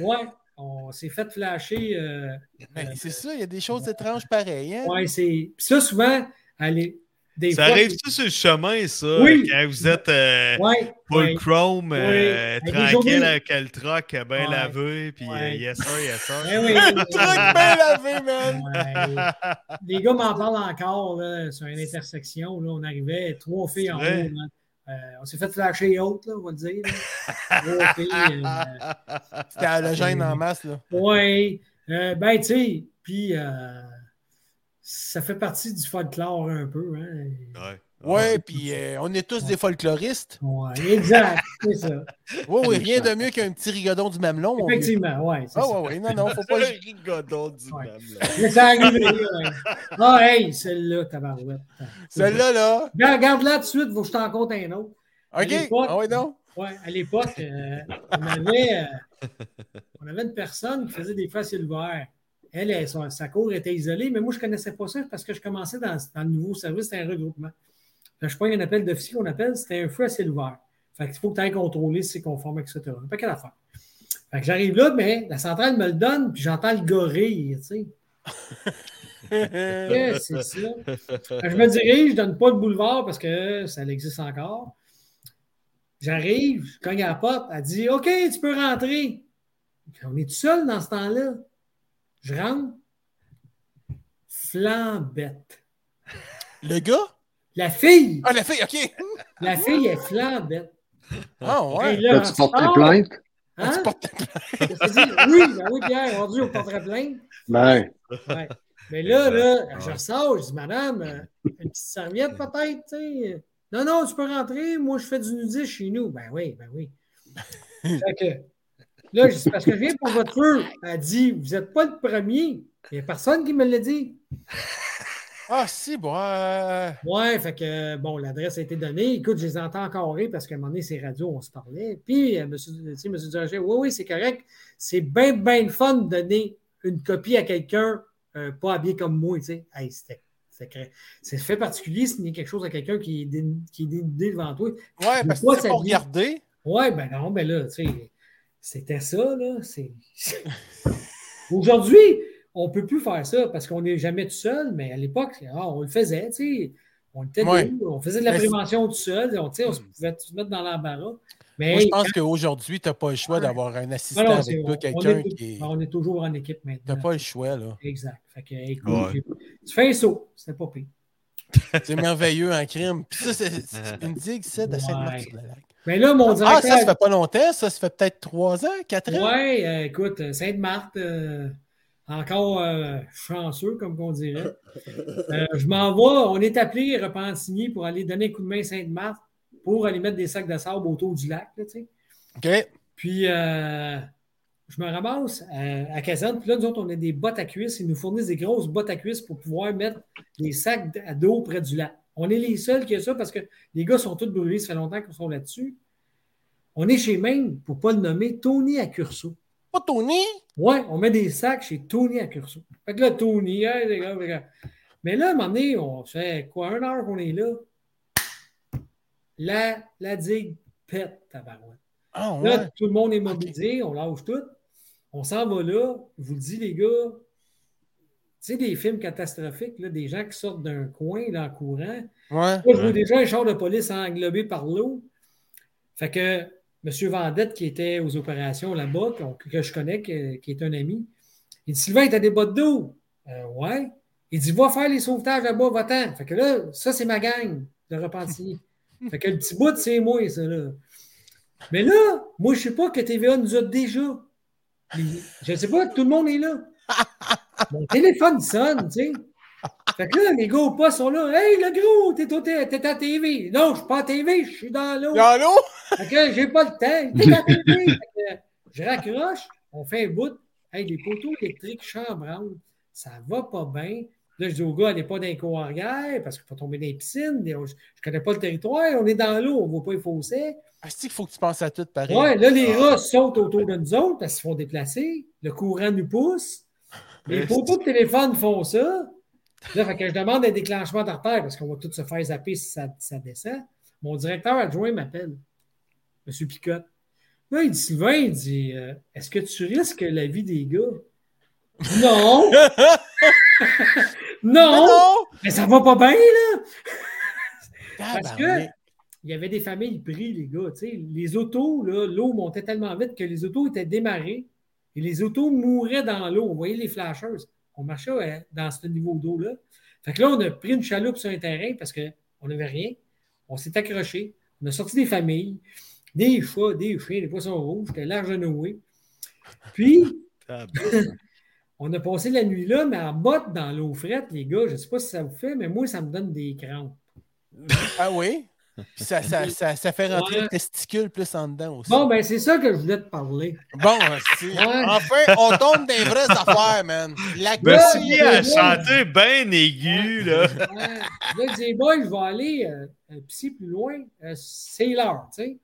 Ouais, on s'est fait flasher. euh, ben, c'est ça, il y a des choses étranges pareilles. Hein? ouais, c'est. Puis ça, souvent, elle est- des Ça fois. arrive-tu sur le chemin, ça? Oui. Quand vous êtes euh, Ouais, full ouais. chrome, euh, tranquille avec le truck bien Ouais. lavé, puis euh, yes sir, yes sir. Ouais, oui, Le truc bien lavé, man. ouais. Les gars m'en parlent encore là, sur une intersection. Là, on arrivait trois filles en haut. Euh, on s'est fait flasher haute, là, on va le dire. là. Trois filles. euh, C'était à la gêne en masse, là. Oui. Euh, ben, tu sais, puis euh, ça fait partie du folklore un peu. Hein? Ouais. Ouais, puis euh, on est tous des folkloristes. Ouais, exact, c'est ça. Oui, oui, rien de mieux qu'un petit rigodon du mamelon. Effectivement, ouais. c'est Ah, ça. ouais, ouais, non, non, faut pas. Le rigodon du Ouais. là. Mais ça arrive, là, ouais. Ah, hey, celle-là, tabarouette. Celle-là, là. Regarde, Regarde-la tout de suite, faut que je t'en compte un autre. OK. Ah, ouais, non. Ouais, à l'époque, euh, on, avait, euh, on avait une personne qui faisait des ciel ouvert. Elle, elle, son- sa cour était isolée, mais moi, je ne connaissais pas ça parce que je commençais dans, dans le nouveau service, c'était un regroupement. Là, je prends un appel d'officier qu'on appelle, c'était un feu à ciel ouvert. Fait qu'il faut que tu ailles contrôler si c'est conforme, etc. Pas quelle affaire. Fait que j'arrive là, mais la centrale me le donne, puis j'entends le rire, tu sais. C'est ça? Je me dirige, je ne donne pas le boulevard parce que ça existe encore. J'arrive, je cogne à la porte, elle dit OK, tu peux rentrer. On est tout seul dans ce temps-là. Je rentre. Flambette. Le gars? La fille, Ah, la fille, OK. la fille est flambette. Ah, Et ouais. là, Là, tu portes tes plaintes? hein? Tu portes-? Oui, ben oui, Pierre, on dit on porterait plainte. Ben, Ouais. Mais là, là, je ressors, je dis, madame, euh, une petite serviette peut-être, tu sais. Non, non, tu peux rentrer, moi je fais du nudisme chez nous. Ben oui, ben oui. Fait que, là, je dis, parce que je viens pour votre feu. Elle dit, vous n'êtes pas le premier. Il n'y a personne qui me l'a dit. Ah, si, bon. euh, Ouais, fait que, bon, l'adresse a été donnée. Écoute, je les entends encore rire parce qu'à un moment donné, ces radios, on se parlait. Puis, euh, monsieur, tu sais, monsieur Durocher, oui, oui, c'est correct. C'est bien, bien fun de donner une copie à quelqu'un euh, pas habillé comme moi, tu sais. Hey, c'était. C'est fait particulier signer quelque chose à quelqu'un qui est, dénudé devant toi. Ouais, parce que c'est pour regarder. Ouais, ben non, ben là, tu sais, c'était ça, là. c'est- Aujourd'hui, on ne peut plus faire ça parce qu'on n'est jamais tout seul, mais à l'époque, ah, on le faisait, tu sais. On était Ouais. on faisait de la prévention tout seul, on, tu sais, on se pouvait se mettre dans l'embarras. Mais Moi, je pense qu'aujourd'hui, tu n'as pas le choix Ouais. d'avoir un assistant non, non, avec toi, quelqu'un on est, qui. on est toujours en équipe Tu maintenant. n'as pas le choix, là. Exact. Fait que, écoute, Ouais. j'ai- tu fais un saut, c'était pas pire. C'est merveilleux en crime. Puis ça, c'est c'est une digue, ça, de Ouais. Mais là, mon Ah, ça, ça fait pas longtemps, ça, ça fait peut-être trois ans, quatre ans. Ouais, euh, écoute, euh, Sainte-Marthe, euh, encore euh, chanceux, comme on dirait. Je m'en vais, on est appelé Repentigny pour aller donner un coup de main à Sainte-Marthe pour aller mettre des sacs de sable autour du lac, là, tu sais. OK. Puis, je me ramasse à, à Caserne. Puis là, nous autres, on a des bottes à cuisse. Ils nous fournissent des grosses bottes à cuisse pour pouvoir mettre des sacs d- d'eau près du lac. On est les seuls qui ont ça parce que les gars sont tous brûlés. Ça fait longtemps qu'ils sont là-dessus. On est chez même, pour ne pas le nommer, Tony à Curso. Pas Tony? Ouais, on met des sacs chez Tony à Curso. Fait que là, Tony, hey, les gars, les gars. Mais là, à un moment donné, on fait quoi, un heure qu'on est là? La, la digue pète, tabarouette. Ah, Là, tout le monde est mobilisé, on lâche tout. On s'en va là. Je vous le dis, les gars, sais, des films catastrophiques, là, des gens qui sortent d'un coin là, en courant. Ouais. Moi, je vois Ouais. déjà un char de police englobé par l'eau. Fait que M. Vendette, qui était aux opérations là-bas, que, je connais, que- qui est un ami, il dit Sylvain, t'as des bottes d'eau? Euh, Ouais. Il dit Va faire les sauvetages là-bas, va-t'en. Fait que là, ça, c'est ma gang de repentis. fait que le petit bout, c'est moi, ça, là. Mais là, moi, je sais pas que TVA nous a déjà. Je sais pas, tout le monde est là. Mon téléphone sonne, tu sais. Fait que là, les gars au poste sont là. Hey, le gros, t'es, t'es à TV. Non, je suis pas à TV, je suis dans l'eau. Dans l'eau? Fait que j'ai pas le temps. T'es à TV. Fait que je raccroche, on fait un bout. Hey, les poteaux électriques chambrantent. Ça va pas bien. Là, je dis au gars, allez pas dans les cours arrière parce qu'il faut tomber dans les piscines. Je, je connais pas le territoire. On est dans l'eau, on voit pas les fossés. Ah, c'est qu'il faut que tu penses à tout pareil. Ouais, là, les rats sautent autour de nous autres parce qu'ils se font déplacer. Le courant nous pousse. Les poteaux de téléphone font ça. Là, fait que je demande un déclenchement d'artère parce qu'on va tous se faire zapper si ça, ça descend. Mon directeur adjoint m'appelle, M. Picotte. Là, il dit Sylvain, il dit euh, Est-ce que tu risques la vie des gars? Non Mais Non non! Mais ça va pas bien, là Parce que il y avait des familles pris, les gars. Les autos, l'eau montait tellement vite que les autos étaient démarrées et les autos mouraient dans l'eau. On voyait les flashers? On marchait dans ce niveau d'eau-là. Fait que là, on a pris une chaloupe sur un terrain parce qu'on n'avait rien. On s'est accroché. On a sorti des familles, des chats, des chiens, des poissons rouges. C'était large à Noé. Puis, on a passé la nuit là, mais en botte dans l'eau frette, les gars. Je ne sais pas si ça vous fait, mais moi, ça me donne des crampes. Ah oui? Ça, ça, ça, ça fait rentrer Ouais. le testicule plus en dedans aussi. Bon, ben, c'est ça que je voulais te parler. Bon, Ouais. enfin, on tombe dans les vraies affaires, man. La Ben, si ouais, il a ouais. chanté bien aigu, là. Ouais. Là, je dis, boy, je vais aller euh, euh, pisser plus loin. Euh, c'est l'heure, tu sais.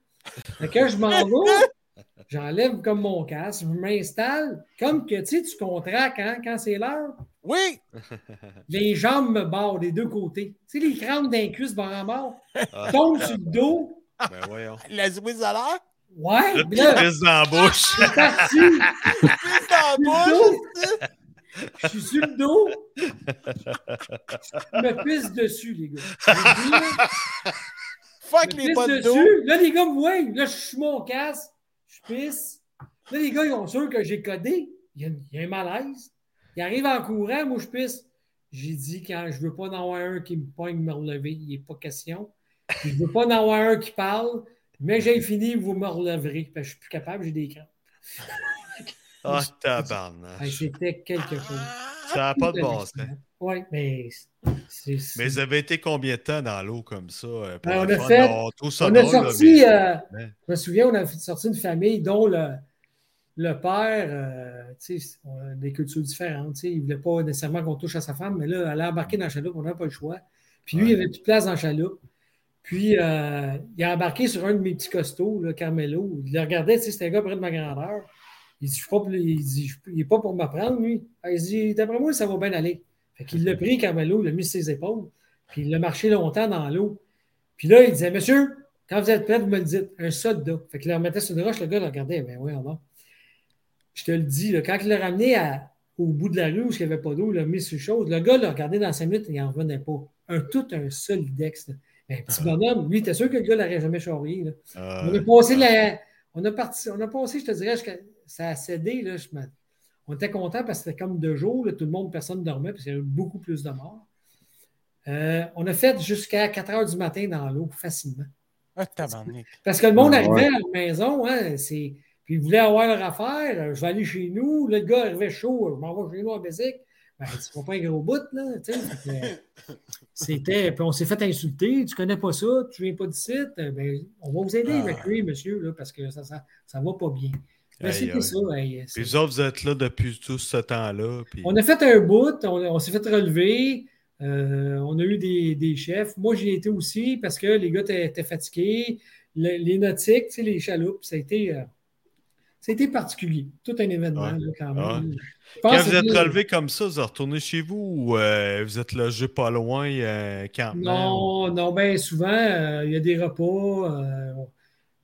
Fait que je m'en vais, j'enlève comme mon casque, je m'installe, comme que, tu sais, tu contractes hein, quand c'est l'heure. Oui! Les jambes me barrent des deux côtés. Tu sais, les crampes d'un cuisse bord en bord. Ah. Tombe sur le dos. Ben voyons. La Zouise à l'air? Ouais, Le petit dans la bouche. c'est parti. Pisse dans la bouche! Je suis sur le dos. Je me pisse dessus, les gars. Fuck les pisse bottes d'eau! dessus. Là, les gars me voient. Là, je suis mon casque. Je pisse. Là, les gars, ils ont sûr que j'ai codé. Il y, a, il y a un malaise. Ils arrivent en courant. Moi, je. J'ai dit, quand je veux pas en avoir un qui me pogne, me relever, il n'est pas question. Puis je veux pas en avoir un qui parle. Mais j'ai fini, vous me releverez. Parce que je suis plus capable, j'ai des crampes. Ah, tabarnak. Hey, C'était quelque chose. Ça n'a pas de bon sens. Oui, mais Mais vous avez été combien de temps dans l'eau comme ça? euh, pour Ben, on a fun? fait- On a drôle, là, sorti, mais- euh, je me souviens, on a sorti une famille dont le, le père, euh, tu sais, on a des cultures différentes. tu sais, Il ne voulait pas nécessairement qu'on touche à sa femme, mais là, elle a embarqué dans la chaloupe, on n'avait pas le choix. Puis lui, Ouais. il avait plus de place dans la chaloupe. Puis euh, il a embarqué sur un de mes petits costauds, là, Carmelo. Il le regardait, tu sais, c'était un gars près de ma grandeur. Il dit, je n'est pas pour m'apprendre, lui. Il dit, d'après moi, ça va bien aller. Fait qu'il l'a pris, Carmelo, il l'a mis sur ses épaules, puis il l'a marché longtemps dans l'eau. Puis là, il disait, monsieur, quand vous êtes prêt, vous me le dites, un soldat. Fait qu'il le remettait sur une roche, le gars le regardait, ben oui, non. Je te le dis, là, quand il l'a ramené à- au bout de la rue où il n'y avait pas d'eau, il l'a mis sur chose, le gars l'a regardé dans cinq minutes, il n'en revenait pas. Un, tout un solidex. un petit bonhomme, lui, t'es sûr que le gars ne l'aurait jamais charrié. Ah, On a passé la. On a, parti, on a passé, je te dirais, jusqu'à- ça a cédé. Là, je me- on était content parce que c'était comme deux jours. là, tout le monde, personne ne dormait parce qu'il y avait beaucoup plus de morts. Euh, on a fait jusqu'à 4 heures du matin dans l'eau, facilement. Ah, tabarnak. Parce que le monde Ah, arrivait ouais. à la maison, hein, c'est... puis ils voulaient avoir leur affaire. euh, Je vais aller chez nous. Là, le gars arrivait chaud. Je m'en vais chez nous à Bézic. Ben, tu vas pas un gros bout, là. tu sais. C'était. Puis on s'est fait insulter. Tu connais pas ça, tu viens pas d'ici. euh, Ben, on va vous aider Ah. à évacuer, monsieur, là, parce que ça, ça, ça va pas bien. Aïe, c'était ça. c'est- Puis vous autres, vous êtes là depuis tout ce temps-là. Puis... on a fait un bout, on, on s'est fait relever. euh, on a eu des, des chefs. Moi, j'y étais aussi parce que les gars étaient, fatigués. Le- les nautiques, tu sais, les chaloupes, ça a été, euh, été particulier. Tout un événement, Ouais. là, quand même. Ouais. Quand vous êtes relevé comme ça, vous êtes retourné chez vous ou euh, vous êtes logé pas loin, euh, campement? Non, non, bien souvent, euh, il y a des repas. euh,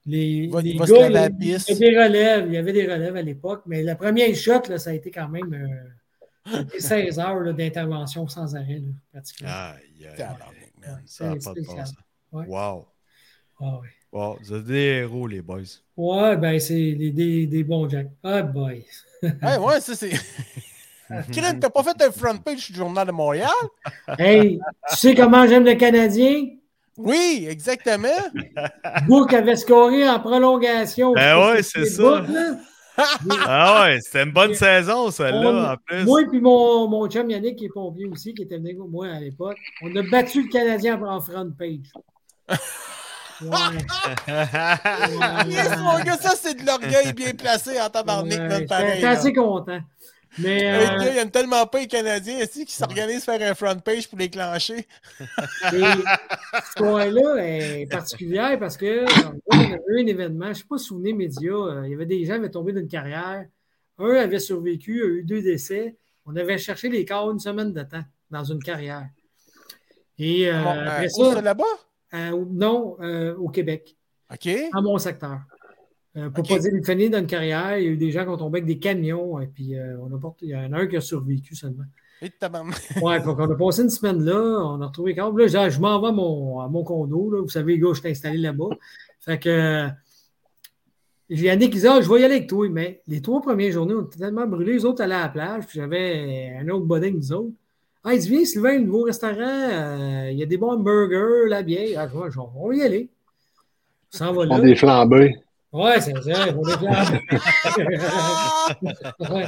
les, Va- va gars, il y a des relèves. Il y avait des relèves à l'époque, mais la première shot, là, ça a été quand même. euh, C'était 16 heures d'intervention sans arrêt, là, pratiquement. Aïe, aïe, aïe. man. Ça n'a pas de bon sens. Ouais. Wow. Ah ouais. Wow, vous êtes des héros, les boys. Ouais, ben c'est des, des, des bons Jack. Ah boy. Ouais, ouais, ça c'est. Kren, t'as pas fait un front page du Journal de Montréal? Hey, tu sais comment j'aime le Canadien? Oui, exactement. Book avait scoré en prolongation. Ben ouais, c'est ça. Book. Ah ouais, c'était une bonne saison, On- celle-là, en plus. Moi et mon, mon chum Yannick, qui est pompier aussi, qui était venu avec moi à l'époque, on a battu le Canadien en front page. Mon gars, ça c'est de l'orgueil bien placé en tabarnak, Ouais, J'étais pareil. j'étais assez content. Mais euh, gars, il aime tellement pas les Canadiens ici qu'il s'organise faire un front page pour les clencher? Et cette histoire-là est particulière parce que on avait eu un événement, je ne sais pas si vous vous souvenez, médias, euh, il y avait des gens qui avaient tombé d'une carrière. Un avait survécu, a eu deux décès. On avait cherché les corps une semaine de temps dans une carrière. Et euh, Bon, après euh, où ça, là-bas? Euh, non, euh, au Québec, OK. dans mon secteur. Euh, pour Ok. pas dire une finir dans une carrière, il y a eu des gens qui ont tombé avec des camions, et puis on a porté, il y en a un qui a survécu seulement. Et. Ouais, donc on a passé une semaine là, on a retrouvé câbles. Là, je, je m'en vais à mon, à mon condo. Là. Vous savez, les gars, je suis installé là-bas. Fait que j'ai Yannick qui disait ah, je vais y aller avec toi. Mais les trois premières journées, on était tellement brûlés, les autres allaient à la plage, puis j'avais un autre boding, nous autres. Ah, il dit Viens, Sylvain, le nouveau restaurant, euh, il y a des bons hamburgers, la bière. Ah, on va y aller. On s'en va Ils là. font des flambés. Ouais, c'est ça, il faut des flambés. Ouais.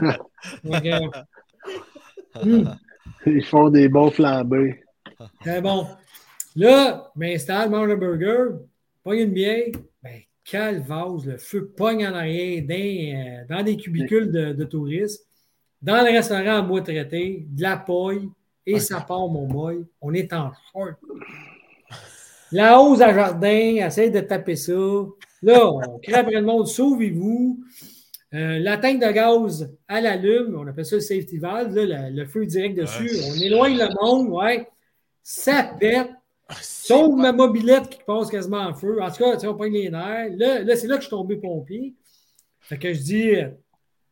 Donc, euh, hum. Ils font des bons flambés. Très bon. Là, je m'installe, mange un burger, pogne une bière. Ben, quel vase, le feu pogne en arrière dans, euh, dans des cubicules de, de touristes. Dans le restaurant en bois traité, de la paille, et ça part, mon boy. On est en short. La hausse à jardin, essaye de taper ça. Là, on crée après le monde, sauvez-vous. Euh, la tank de gaz à l'allume, on appelle ça le safety valve, là, le, le feu direct dessus. Ouais. On éloigne le monde, ouais. Ça pète. Ah, Sauf bon. ma mobilette qui passe quasiment en feu. En tout cas, on pogne les nerfs. Là, là c'est là que je suis tombé pompier. Fait que je dis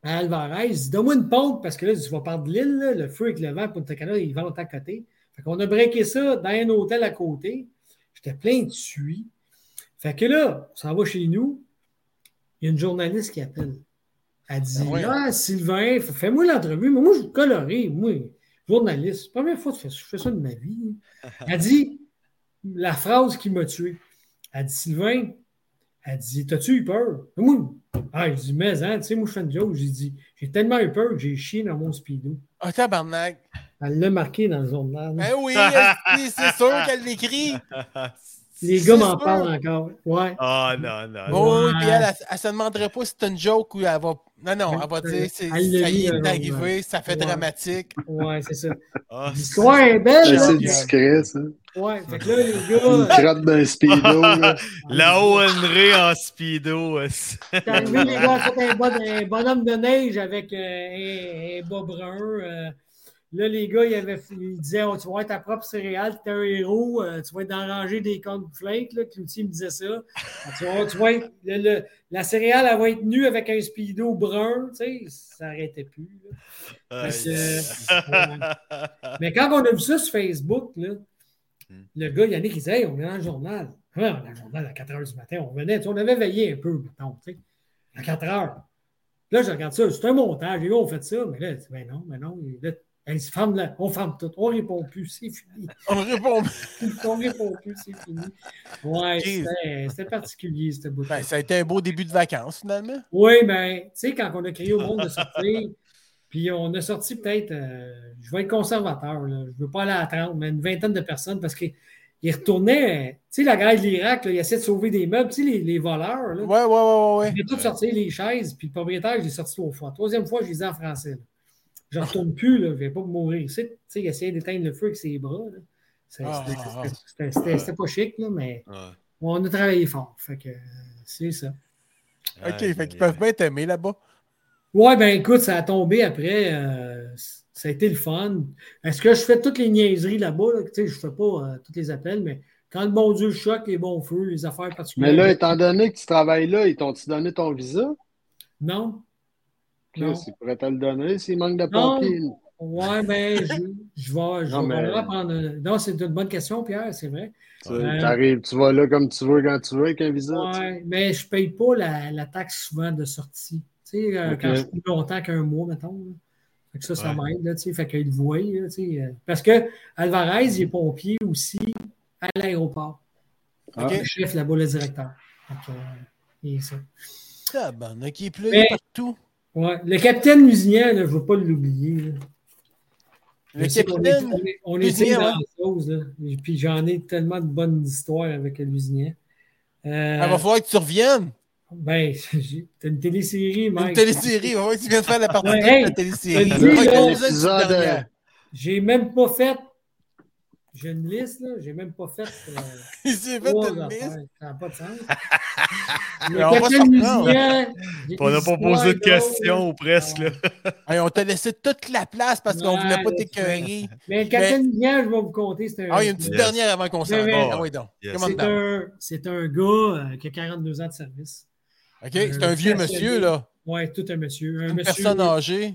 à Alvarez, donne-moi une pompe parce que là, tu vas de l'île, le feu avec le vent, Punta Cana, il vente à côté. Fait qu'on a breaké ça dans un hôtel à côté. J'étais plein de suie. Fait que là, on s'en va chez nous. Il y a une journaliste qui appelle. Elle dit Ah ouais. Ah, Sylvain, fais-moi l'entrevue. Mais moi, je suis coloré, moi, journaliste. Première fois que je fais, je fais ça de ma vie. Elle dit la phrase qui m'a tué. Elle dit Sylvain, elle dit T'as-tu eu peur? Moi, ah, je dis Mais, hein, tu sais, moi, je fais une joke. J'ai dit J'ai tellement eu peur que j'ai chié dans mon speedo. Ah, tabarnak. Elle l'a marqué dans le journal. Ben oui, c'est sûr qu'elle l'écrit? Les c'est gars m'en parlent encore. Ouais. Ah non, non. non. Oh, oui, puis elle, elle, elle se demanderait pas si c'est une joke ou elle va. Non, non, elle va dire c'est, ça y est euh, arrivé, ça fait ouais. dramatique. Ouais, c'est ça. Ah, L'histoire est belle. C'est là. assez discret, ça. Ouais, fait que là, les Une gars. crotte d'un speedo. là. La Henry en speedo. euh, c'est- T'es arrivé, les gars, un, bon- un bonhomme de neige avec euh, un, un bas brun. euh. Là, les gars, ils, avaient, ils disaient oh, Tu vas être ta propre céréale, tu es un héros, euh, tu vas être dans la rangée des cornflakes. Là, Cloutier me disait ça. Ah, Tu vas, tu vas être, le- le- la céréale, elle va être nue avec un speedo brun. Tu sais, ça n'arrêtait plus. là. Euh, Mais quand on a vu ça sur Facebook, là, Hmm. le gars, Yannick, il disait Hey, on est dans le journal. Ouais, on est dans le journal à 4 h du matin. On venait, on avait veillé un peu, mettons, tu sais, à 4 h. Là, je regarde ça, c'est un montage. Les gars, on fait ça, mais là, ben non, ben non. Là, ferme on ferme tout, on répond plus, c'est fini. On répond. On répond plus, c'est fini. Ouais, c'était particulier, ce bout Ben, ça a été un beau début de vacances, finalement. oui, mais tu sais, quand on a créé au monde de sortir, puis on a sorti peut-être, euh, je vais être conservateur, là, je ne veux pas aller à 30, mais une vingtaine de personnes parce qu'ils retournaient, tu sais, la guerre de l'Irak, ils essaient de sauver des meubles, tu sais, les, les voleurs. Là, Ouais, ouais, ouais, ouais. J'ai tout sorti les chaises, puis le propriétaire, je l'ai sorti trois fois. Troisième fois, je les ai en français. là. Je ne retourne plus, là, je ne vais pas mourir ici. Tu sais, il essayait d'éteindre le feu avec ses bras. Ah, c'était- ah, ah. c'était- pas chic, là, mais Ouais. on a travaillé fort. Fait que c'est ça. Ok, Aïe, fait qu'ils peuvent bien t'aimer là-bas. Ouais, ben écoute, ça a tombé après. euh, ça a été le fun. Est-ce que je fais toutes les niaiseries là-bas? Là? Tu sais, je ne fais pas euh, tous les appels, mais quand le bon Dieu choque, les bons feux, les affaires particulières. Mais là, étant donné que tu travailles là, ils t'ont-tu donné ton visa? Non. Chris, ils pourraient te le donner s'il manque de Non. papier. Ouais, mais je, je vais, je Non, vais mais- vraiment prendre. un- Non, c'est une bonne question, Pierre, c'est vrai. Tu arrives, tu vas là comme tu veux, quand tu veux, avec un visa. Ouais, mais je ne paye pas la, la taxe souvent de sortie. Tu sais, euh, quand je suis plus longtemps qu'un mois, mettons. là. Fait que ça, ça Ouais. m'aide, là, tu sais. Fait qu'il le voit, là, tu sais. euh. Parce que Alvarez, il est pompier aussi à l'aéroport. Ah. Le chef là-bas, le directeur. Fait que, euh, il est ça. Il plein Mais- partout. Ouais. Le capitaine Lusignan, là, je ne veux pas l'oublier. là. Le capitaine. on est- On dans ouais. la chose, là. Et puis j'en ai tellement de bonnes histoires avec Lusignan. Euh, Il va falloir que tu reviennes. ben, t'as une télésérie, Mike. Une télésérie. Va que tu viennes faire la partie Ouais, de hey, la télésérie. dernière. J'ai même pas fait. J'ai une liste, là. J'ai même pas fait. euh, Il s'est fait une affaires. liste. Ça n'a pas de sens. Mais Le on va capitaine s'en reprendre. Lusignan, j'ai On n'a pas posé de questions là. ou presque. Là. Hey, on t'a laissé toute la place parce qu'on Ouais, voulait pas là, t'écœurer. Mais le capitaine Lusignan, je vais vous compter, c'est un. Ah, il y a une petite Yes. dernière avant qu'on s'en va. Ah oui, donc. Yes. Comment C'est un, c'est un gars euh, qui a 42 ans de service. OK, c'est un vieux monsieur, là. Ouais, tout un monsieur. Un Une monsieur. personne âgée.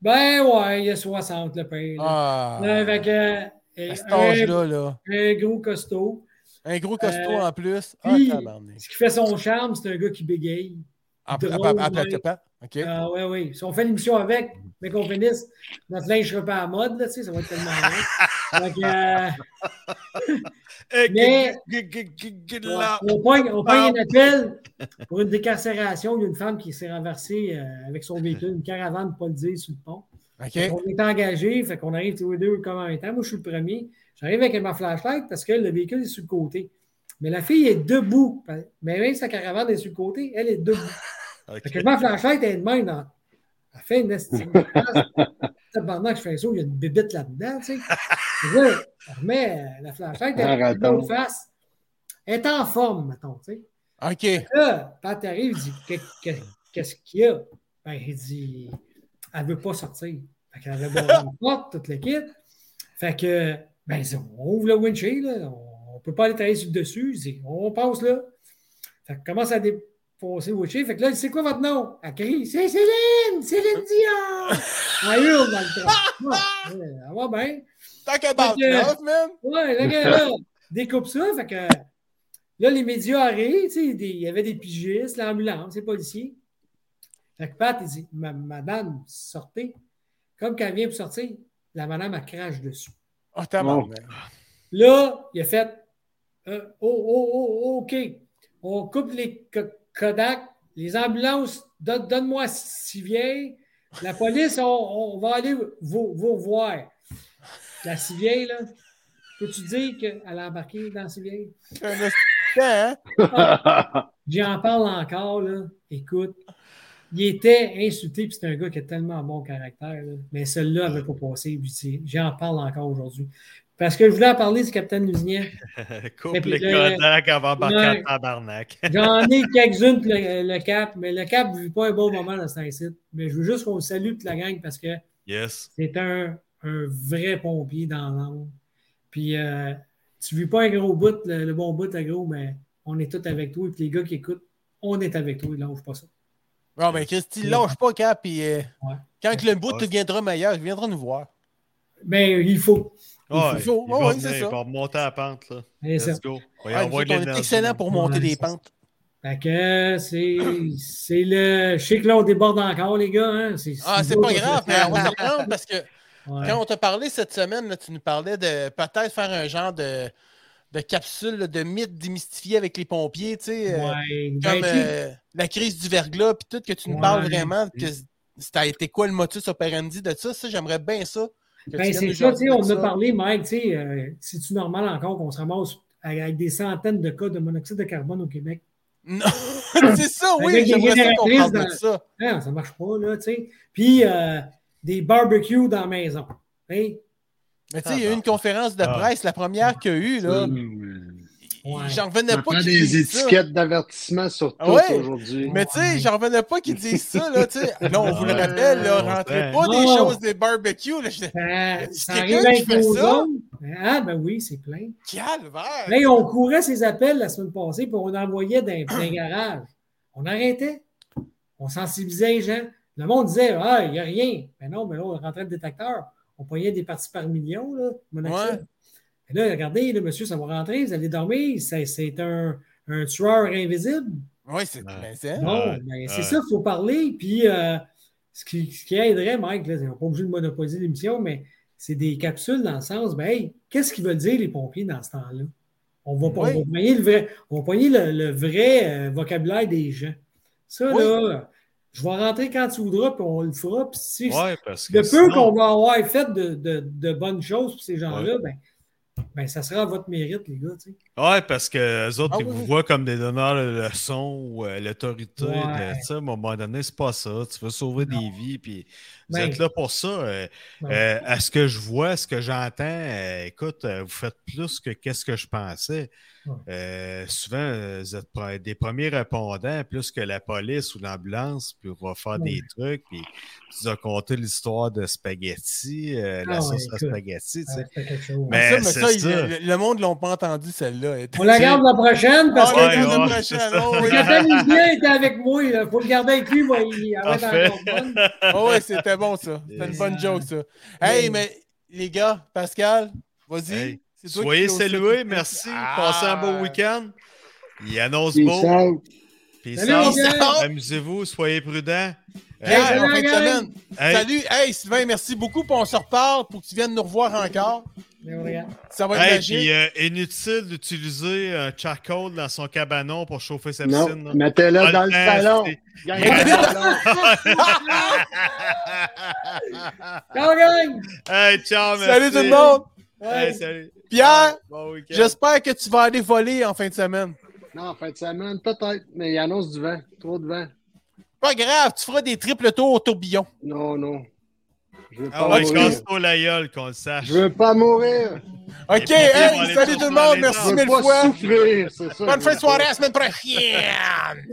Ben ouais, il a 60, le père. là. Ah. Ouais, fait que, À cet un, âge-là, là. un gros costaud. Un gros costaud Euh, en plus. Ah, puis-. Ce qui fait son charme, c'est un gars qui bégaye. Drôle, ouais. après, OK. Ah ouais, oui. Si on fait l'émission avec, mais qu'on finisse, notre linge sera pas à mode, là, tu sais, ça va être tellement que, euh, Eh, Mais-. On pogne, on pogne Ah. un appel pour une décarcération. Il y a une femme qui s'est renversée euh, avec son véhicule, une caravane, pas le dire, sur le pont. On est engagés, fait qu'on arrive tous les deux comme en même temps. Moi, je suis le premier. J'arrive avec ma flashlight parce que le véhicule est sur le côté. Mais la fille est debout. Mais même sa caravane est sur le côté, elle est debout. Ok. Fait que ma flashlight est de même dans. Elle fait une estime. Pendant que je fais ça, il y a une bébite là-dedans, tu sais. Là, on remet la flashlight, elle est en face. Elle est en forme, mettons, tu sais. OK. Là, quand tu arrives, il dit Que- que- Qu'est-ce qu'il y a? Ben, il dit Elle veut pas sortir. Fait qu'elle avait une porte, toute l'équipe. Fait que, ben, on ouvre le windshield, là. on ne peut pas aller travailler sur le dessus. On passe là. Fait que commence à défoncer le windshield. Fait que là, c'est quoi votre nom? Elle crie C'est Céline Céline Dion Elle hurle dans le train. Ouais, Elle va bien. Talk about Fait que- love, man. Ouais, gars, là, découpe ça. Fait que là, les médias arrivent. Il y avait des pigistes, l'ambulance, les policiers. Fait que Pat, il dit Ma- Madame, sortez. Comme quand elle vient pour sortir, la madame, elle crache dessus. Oh, tabarnak. Là, il a fait euh, oh, oh, oh, OK. On coupe les Kodak, les ambulances, donne- donne-moi Civieille. La police, on, on va aller vous, vous voir. La Civieille, là, peux-tu dire qu'elle a embarqué dans un assistant, hein? J'en parle encore, là. Écoute, il était insulté, puis c'est un gars qui a tellement bon caractère, là. mais celui-là n'avait pas passé. J'en parle encore aujourd'hui. Parce que je voulais en parler du capitaine Lusignan. Coupe les le- Kodak avant tabarnak. J'en ai quelques-unes le, le cap, mais le cap ne vit pas un bon moment dans cet site. Mais je veux juste qu'on le salue toute la gang parce que Yes. c'est un, un vrai pompier dans l'âme. Puis euh, tu ne vis pas un gros bout, le, le bon bout, le gros, mais on est tous avec toi. Et puis les gars qui écoutent, on est avec toi, ils lâchent pas ça. Non, mais Christy, lâche pas, Cap, puis euh, Ouais. quand le bout Ouais. deviendra meilleur, il viendra nous voir. Mais il faut. Ouais, faut- il ouais, va ouais, venir, c'est ça. il va remonter la pente. Là. C'est ça. Go. On est excellent pour monter Ouais, des pentes. Fait que c'est c'est le. Je sais que là, on déborde encore, les gars. Hein? C'est Ah, c'est pas grave, mais on va parce que Ouais. quand on t'a parlé cette semaine, là, tu nous parlais de peut-être faire un genre de, de capsule là, de mythe démystifié avec les pompiers, tu sais, euh, Ouais, ben, comme euh, la crise du verglas, puis tout, que tu nous Ouais. parles vraiment, que ça a été quoi le motus operandi de ça, ça, j'aimerais bien ça. que Ben, c'est ça, tu sais, on en a ça. parlé, Mike, tu sais, euh, c'est-tu normal encore qu'on se ramasse avec des centaines de cas de monoxyde de carbone au Québec? Non, c'est ça, oui, j'aimerais ça dans- ça. Non, ça marche pas, là, tu sais. Puis, euh, des barbecues dans la maison. Hein? Mais tu sais, il y a eu une conférence de Ah. presse, la première qu'il y a eu, là. Ouais. J'en revenais pas qu'ils des disent ça. étiquettes d'avertissement sur tout Ah ouais? aujourd'hui. Mais tu sais, j'en revenais pas qu'ils disent ça, là, tu sais. Là, on vous le rappelle, là, Ouais. rentrez pas des choses des barbecues, là. J'étais, Ça, a-t-il ça arrive avec nos ça? Ah, ben oui, c'est plein. calvaire! Là, on courait ces appels la semaine passée, puis on envoyait dans dans les garages. On arrêtait. On sensibilisait les gens. Le monde disait Ah, il n'y a rien. Mais non, mais là, on rentrait le détecteur. On pognait des parties par million, là. Ouais. Et là, regardez, là, monsieur, ça va rentrer, vous allez dormir. C'est un, un tueur invisible. Oui, c'est Ouais. ben, c'est- Ouais, ouais. ça, il faut parler. Puis, euh, ce, qui, ce qui aiderait, Mike, là, on n'est pas obligé de monopoliser l'émission, mais c'est des capsules dans le sens, ben, hey, qu'est-ce qu'ils veulent dire les pompiers dans ce temps-là? On va, on Oui. va le vrai, on va le, le vrai euh, vocabulaire des gens. Ça, Oui. là, je vais rentrer quand tu voudras, puis on le fera. Puis si, Ouais, parce que. le peu sinon- qu'on va avoir fait de, de- de bonnes choses pour ces gens-là, ben, ben, ça sera à votre mérite, les gars. tu sais. Ouais, parce que les autres, Ah ils oui, vous oui. voient comme des donneurs de leçons ou euh, l'autorité. Ouais. de. À un moment donné, c'est pas ça. Tu veux sauver Non. des vies, puis vous Ben, êtes là pour ça. Euh, non. euh, à ce que je vois, à ce que j'entends, euh, écoute, vous faites plus que qu'est-ce que je pensais. Ouais. Euh, souvent, vous êtes des premiers répondants, plus que la police ou l'ambulance, puis on va faire Ouais. des trucs. Puis tu nous as conté l'histoire de spaghetti, euh, la Ah ouais, sauce à spaghetti. tu sais. c'était quelque chose. Mais- ça, mais c'est ça, il- ça. le, monde ne l'a pas entendu, celle-là. On la garde la prochaine parce que la prochaine, oh, était avec moi. Il faut le garder avec lui. moi, il Parfait. Oh, ouais, c'était bon, ça. C'était une bonne joke, ça. Hey, mais les gars, Pascal, vas-y. Hey, Soyez salués, merci. Ah. Passez un beau week-end. Il annonce Peace beau. out. Peace Salut, out. Amusez-vous, soyez prudents. Hey, Euh, salut, fin de semaine. hey, Salut. Hey, Sylvain, merci beaucoup. Puis on se reparle pour que tu viennes nous revoir encore. Ça va être hey, magique. puis, euh, inutile d'utiliser un charcoal dans son cabanon pour chauffer sa piscine. Non, là. mettez-le Pas dans le temps, salon. salon. Ciao, gang! hey, ciao, merci. Salut tout le monde. Hey, salut. Pierre, Bon week-end. j'espère que tu vas aller voler en fin de semaine. Non, en fin de semaine, peut-être, mais il annonce du vent. Trop de vent. Pas grave, tu feras des triples tours au tourbillon. Non, non. Je veux pas Ah ouais, je mourir. casse pas la gueule, qu'on le sache. Je veux pas mourir. OK, hey, salut tout le monde. Merci mille fois. souffrir, c'est ça. Bonne fin de soirée, à la semaine prochaine.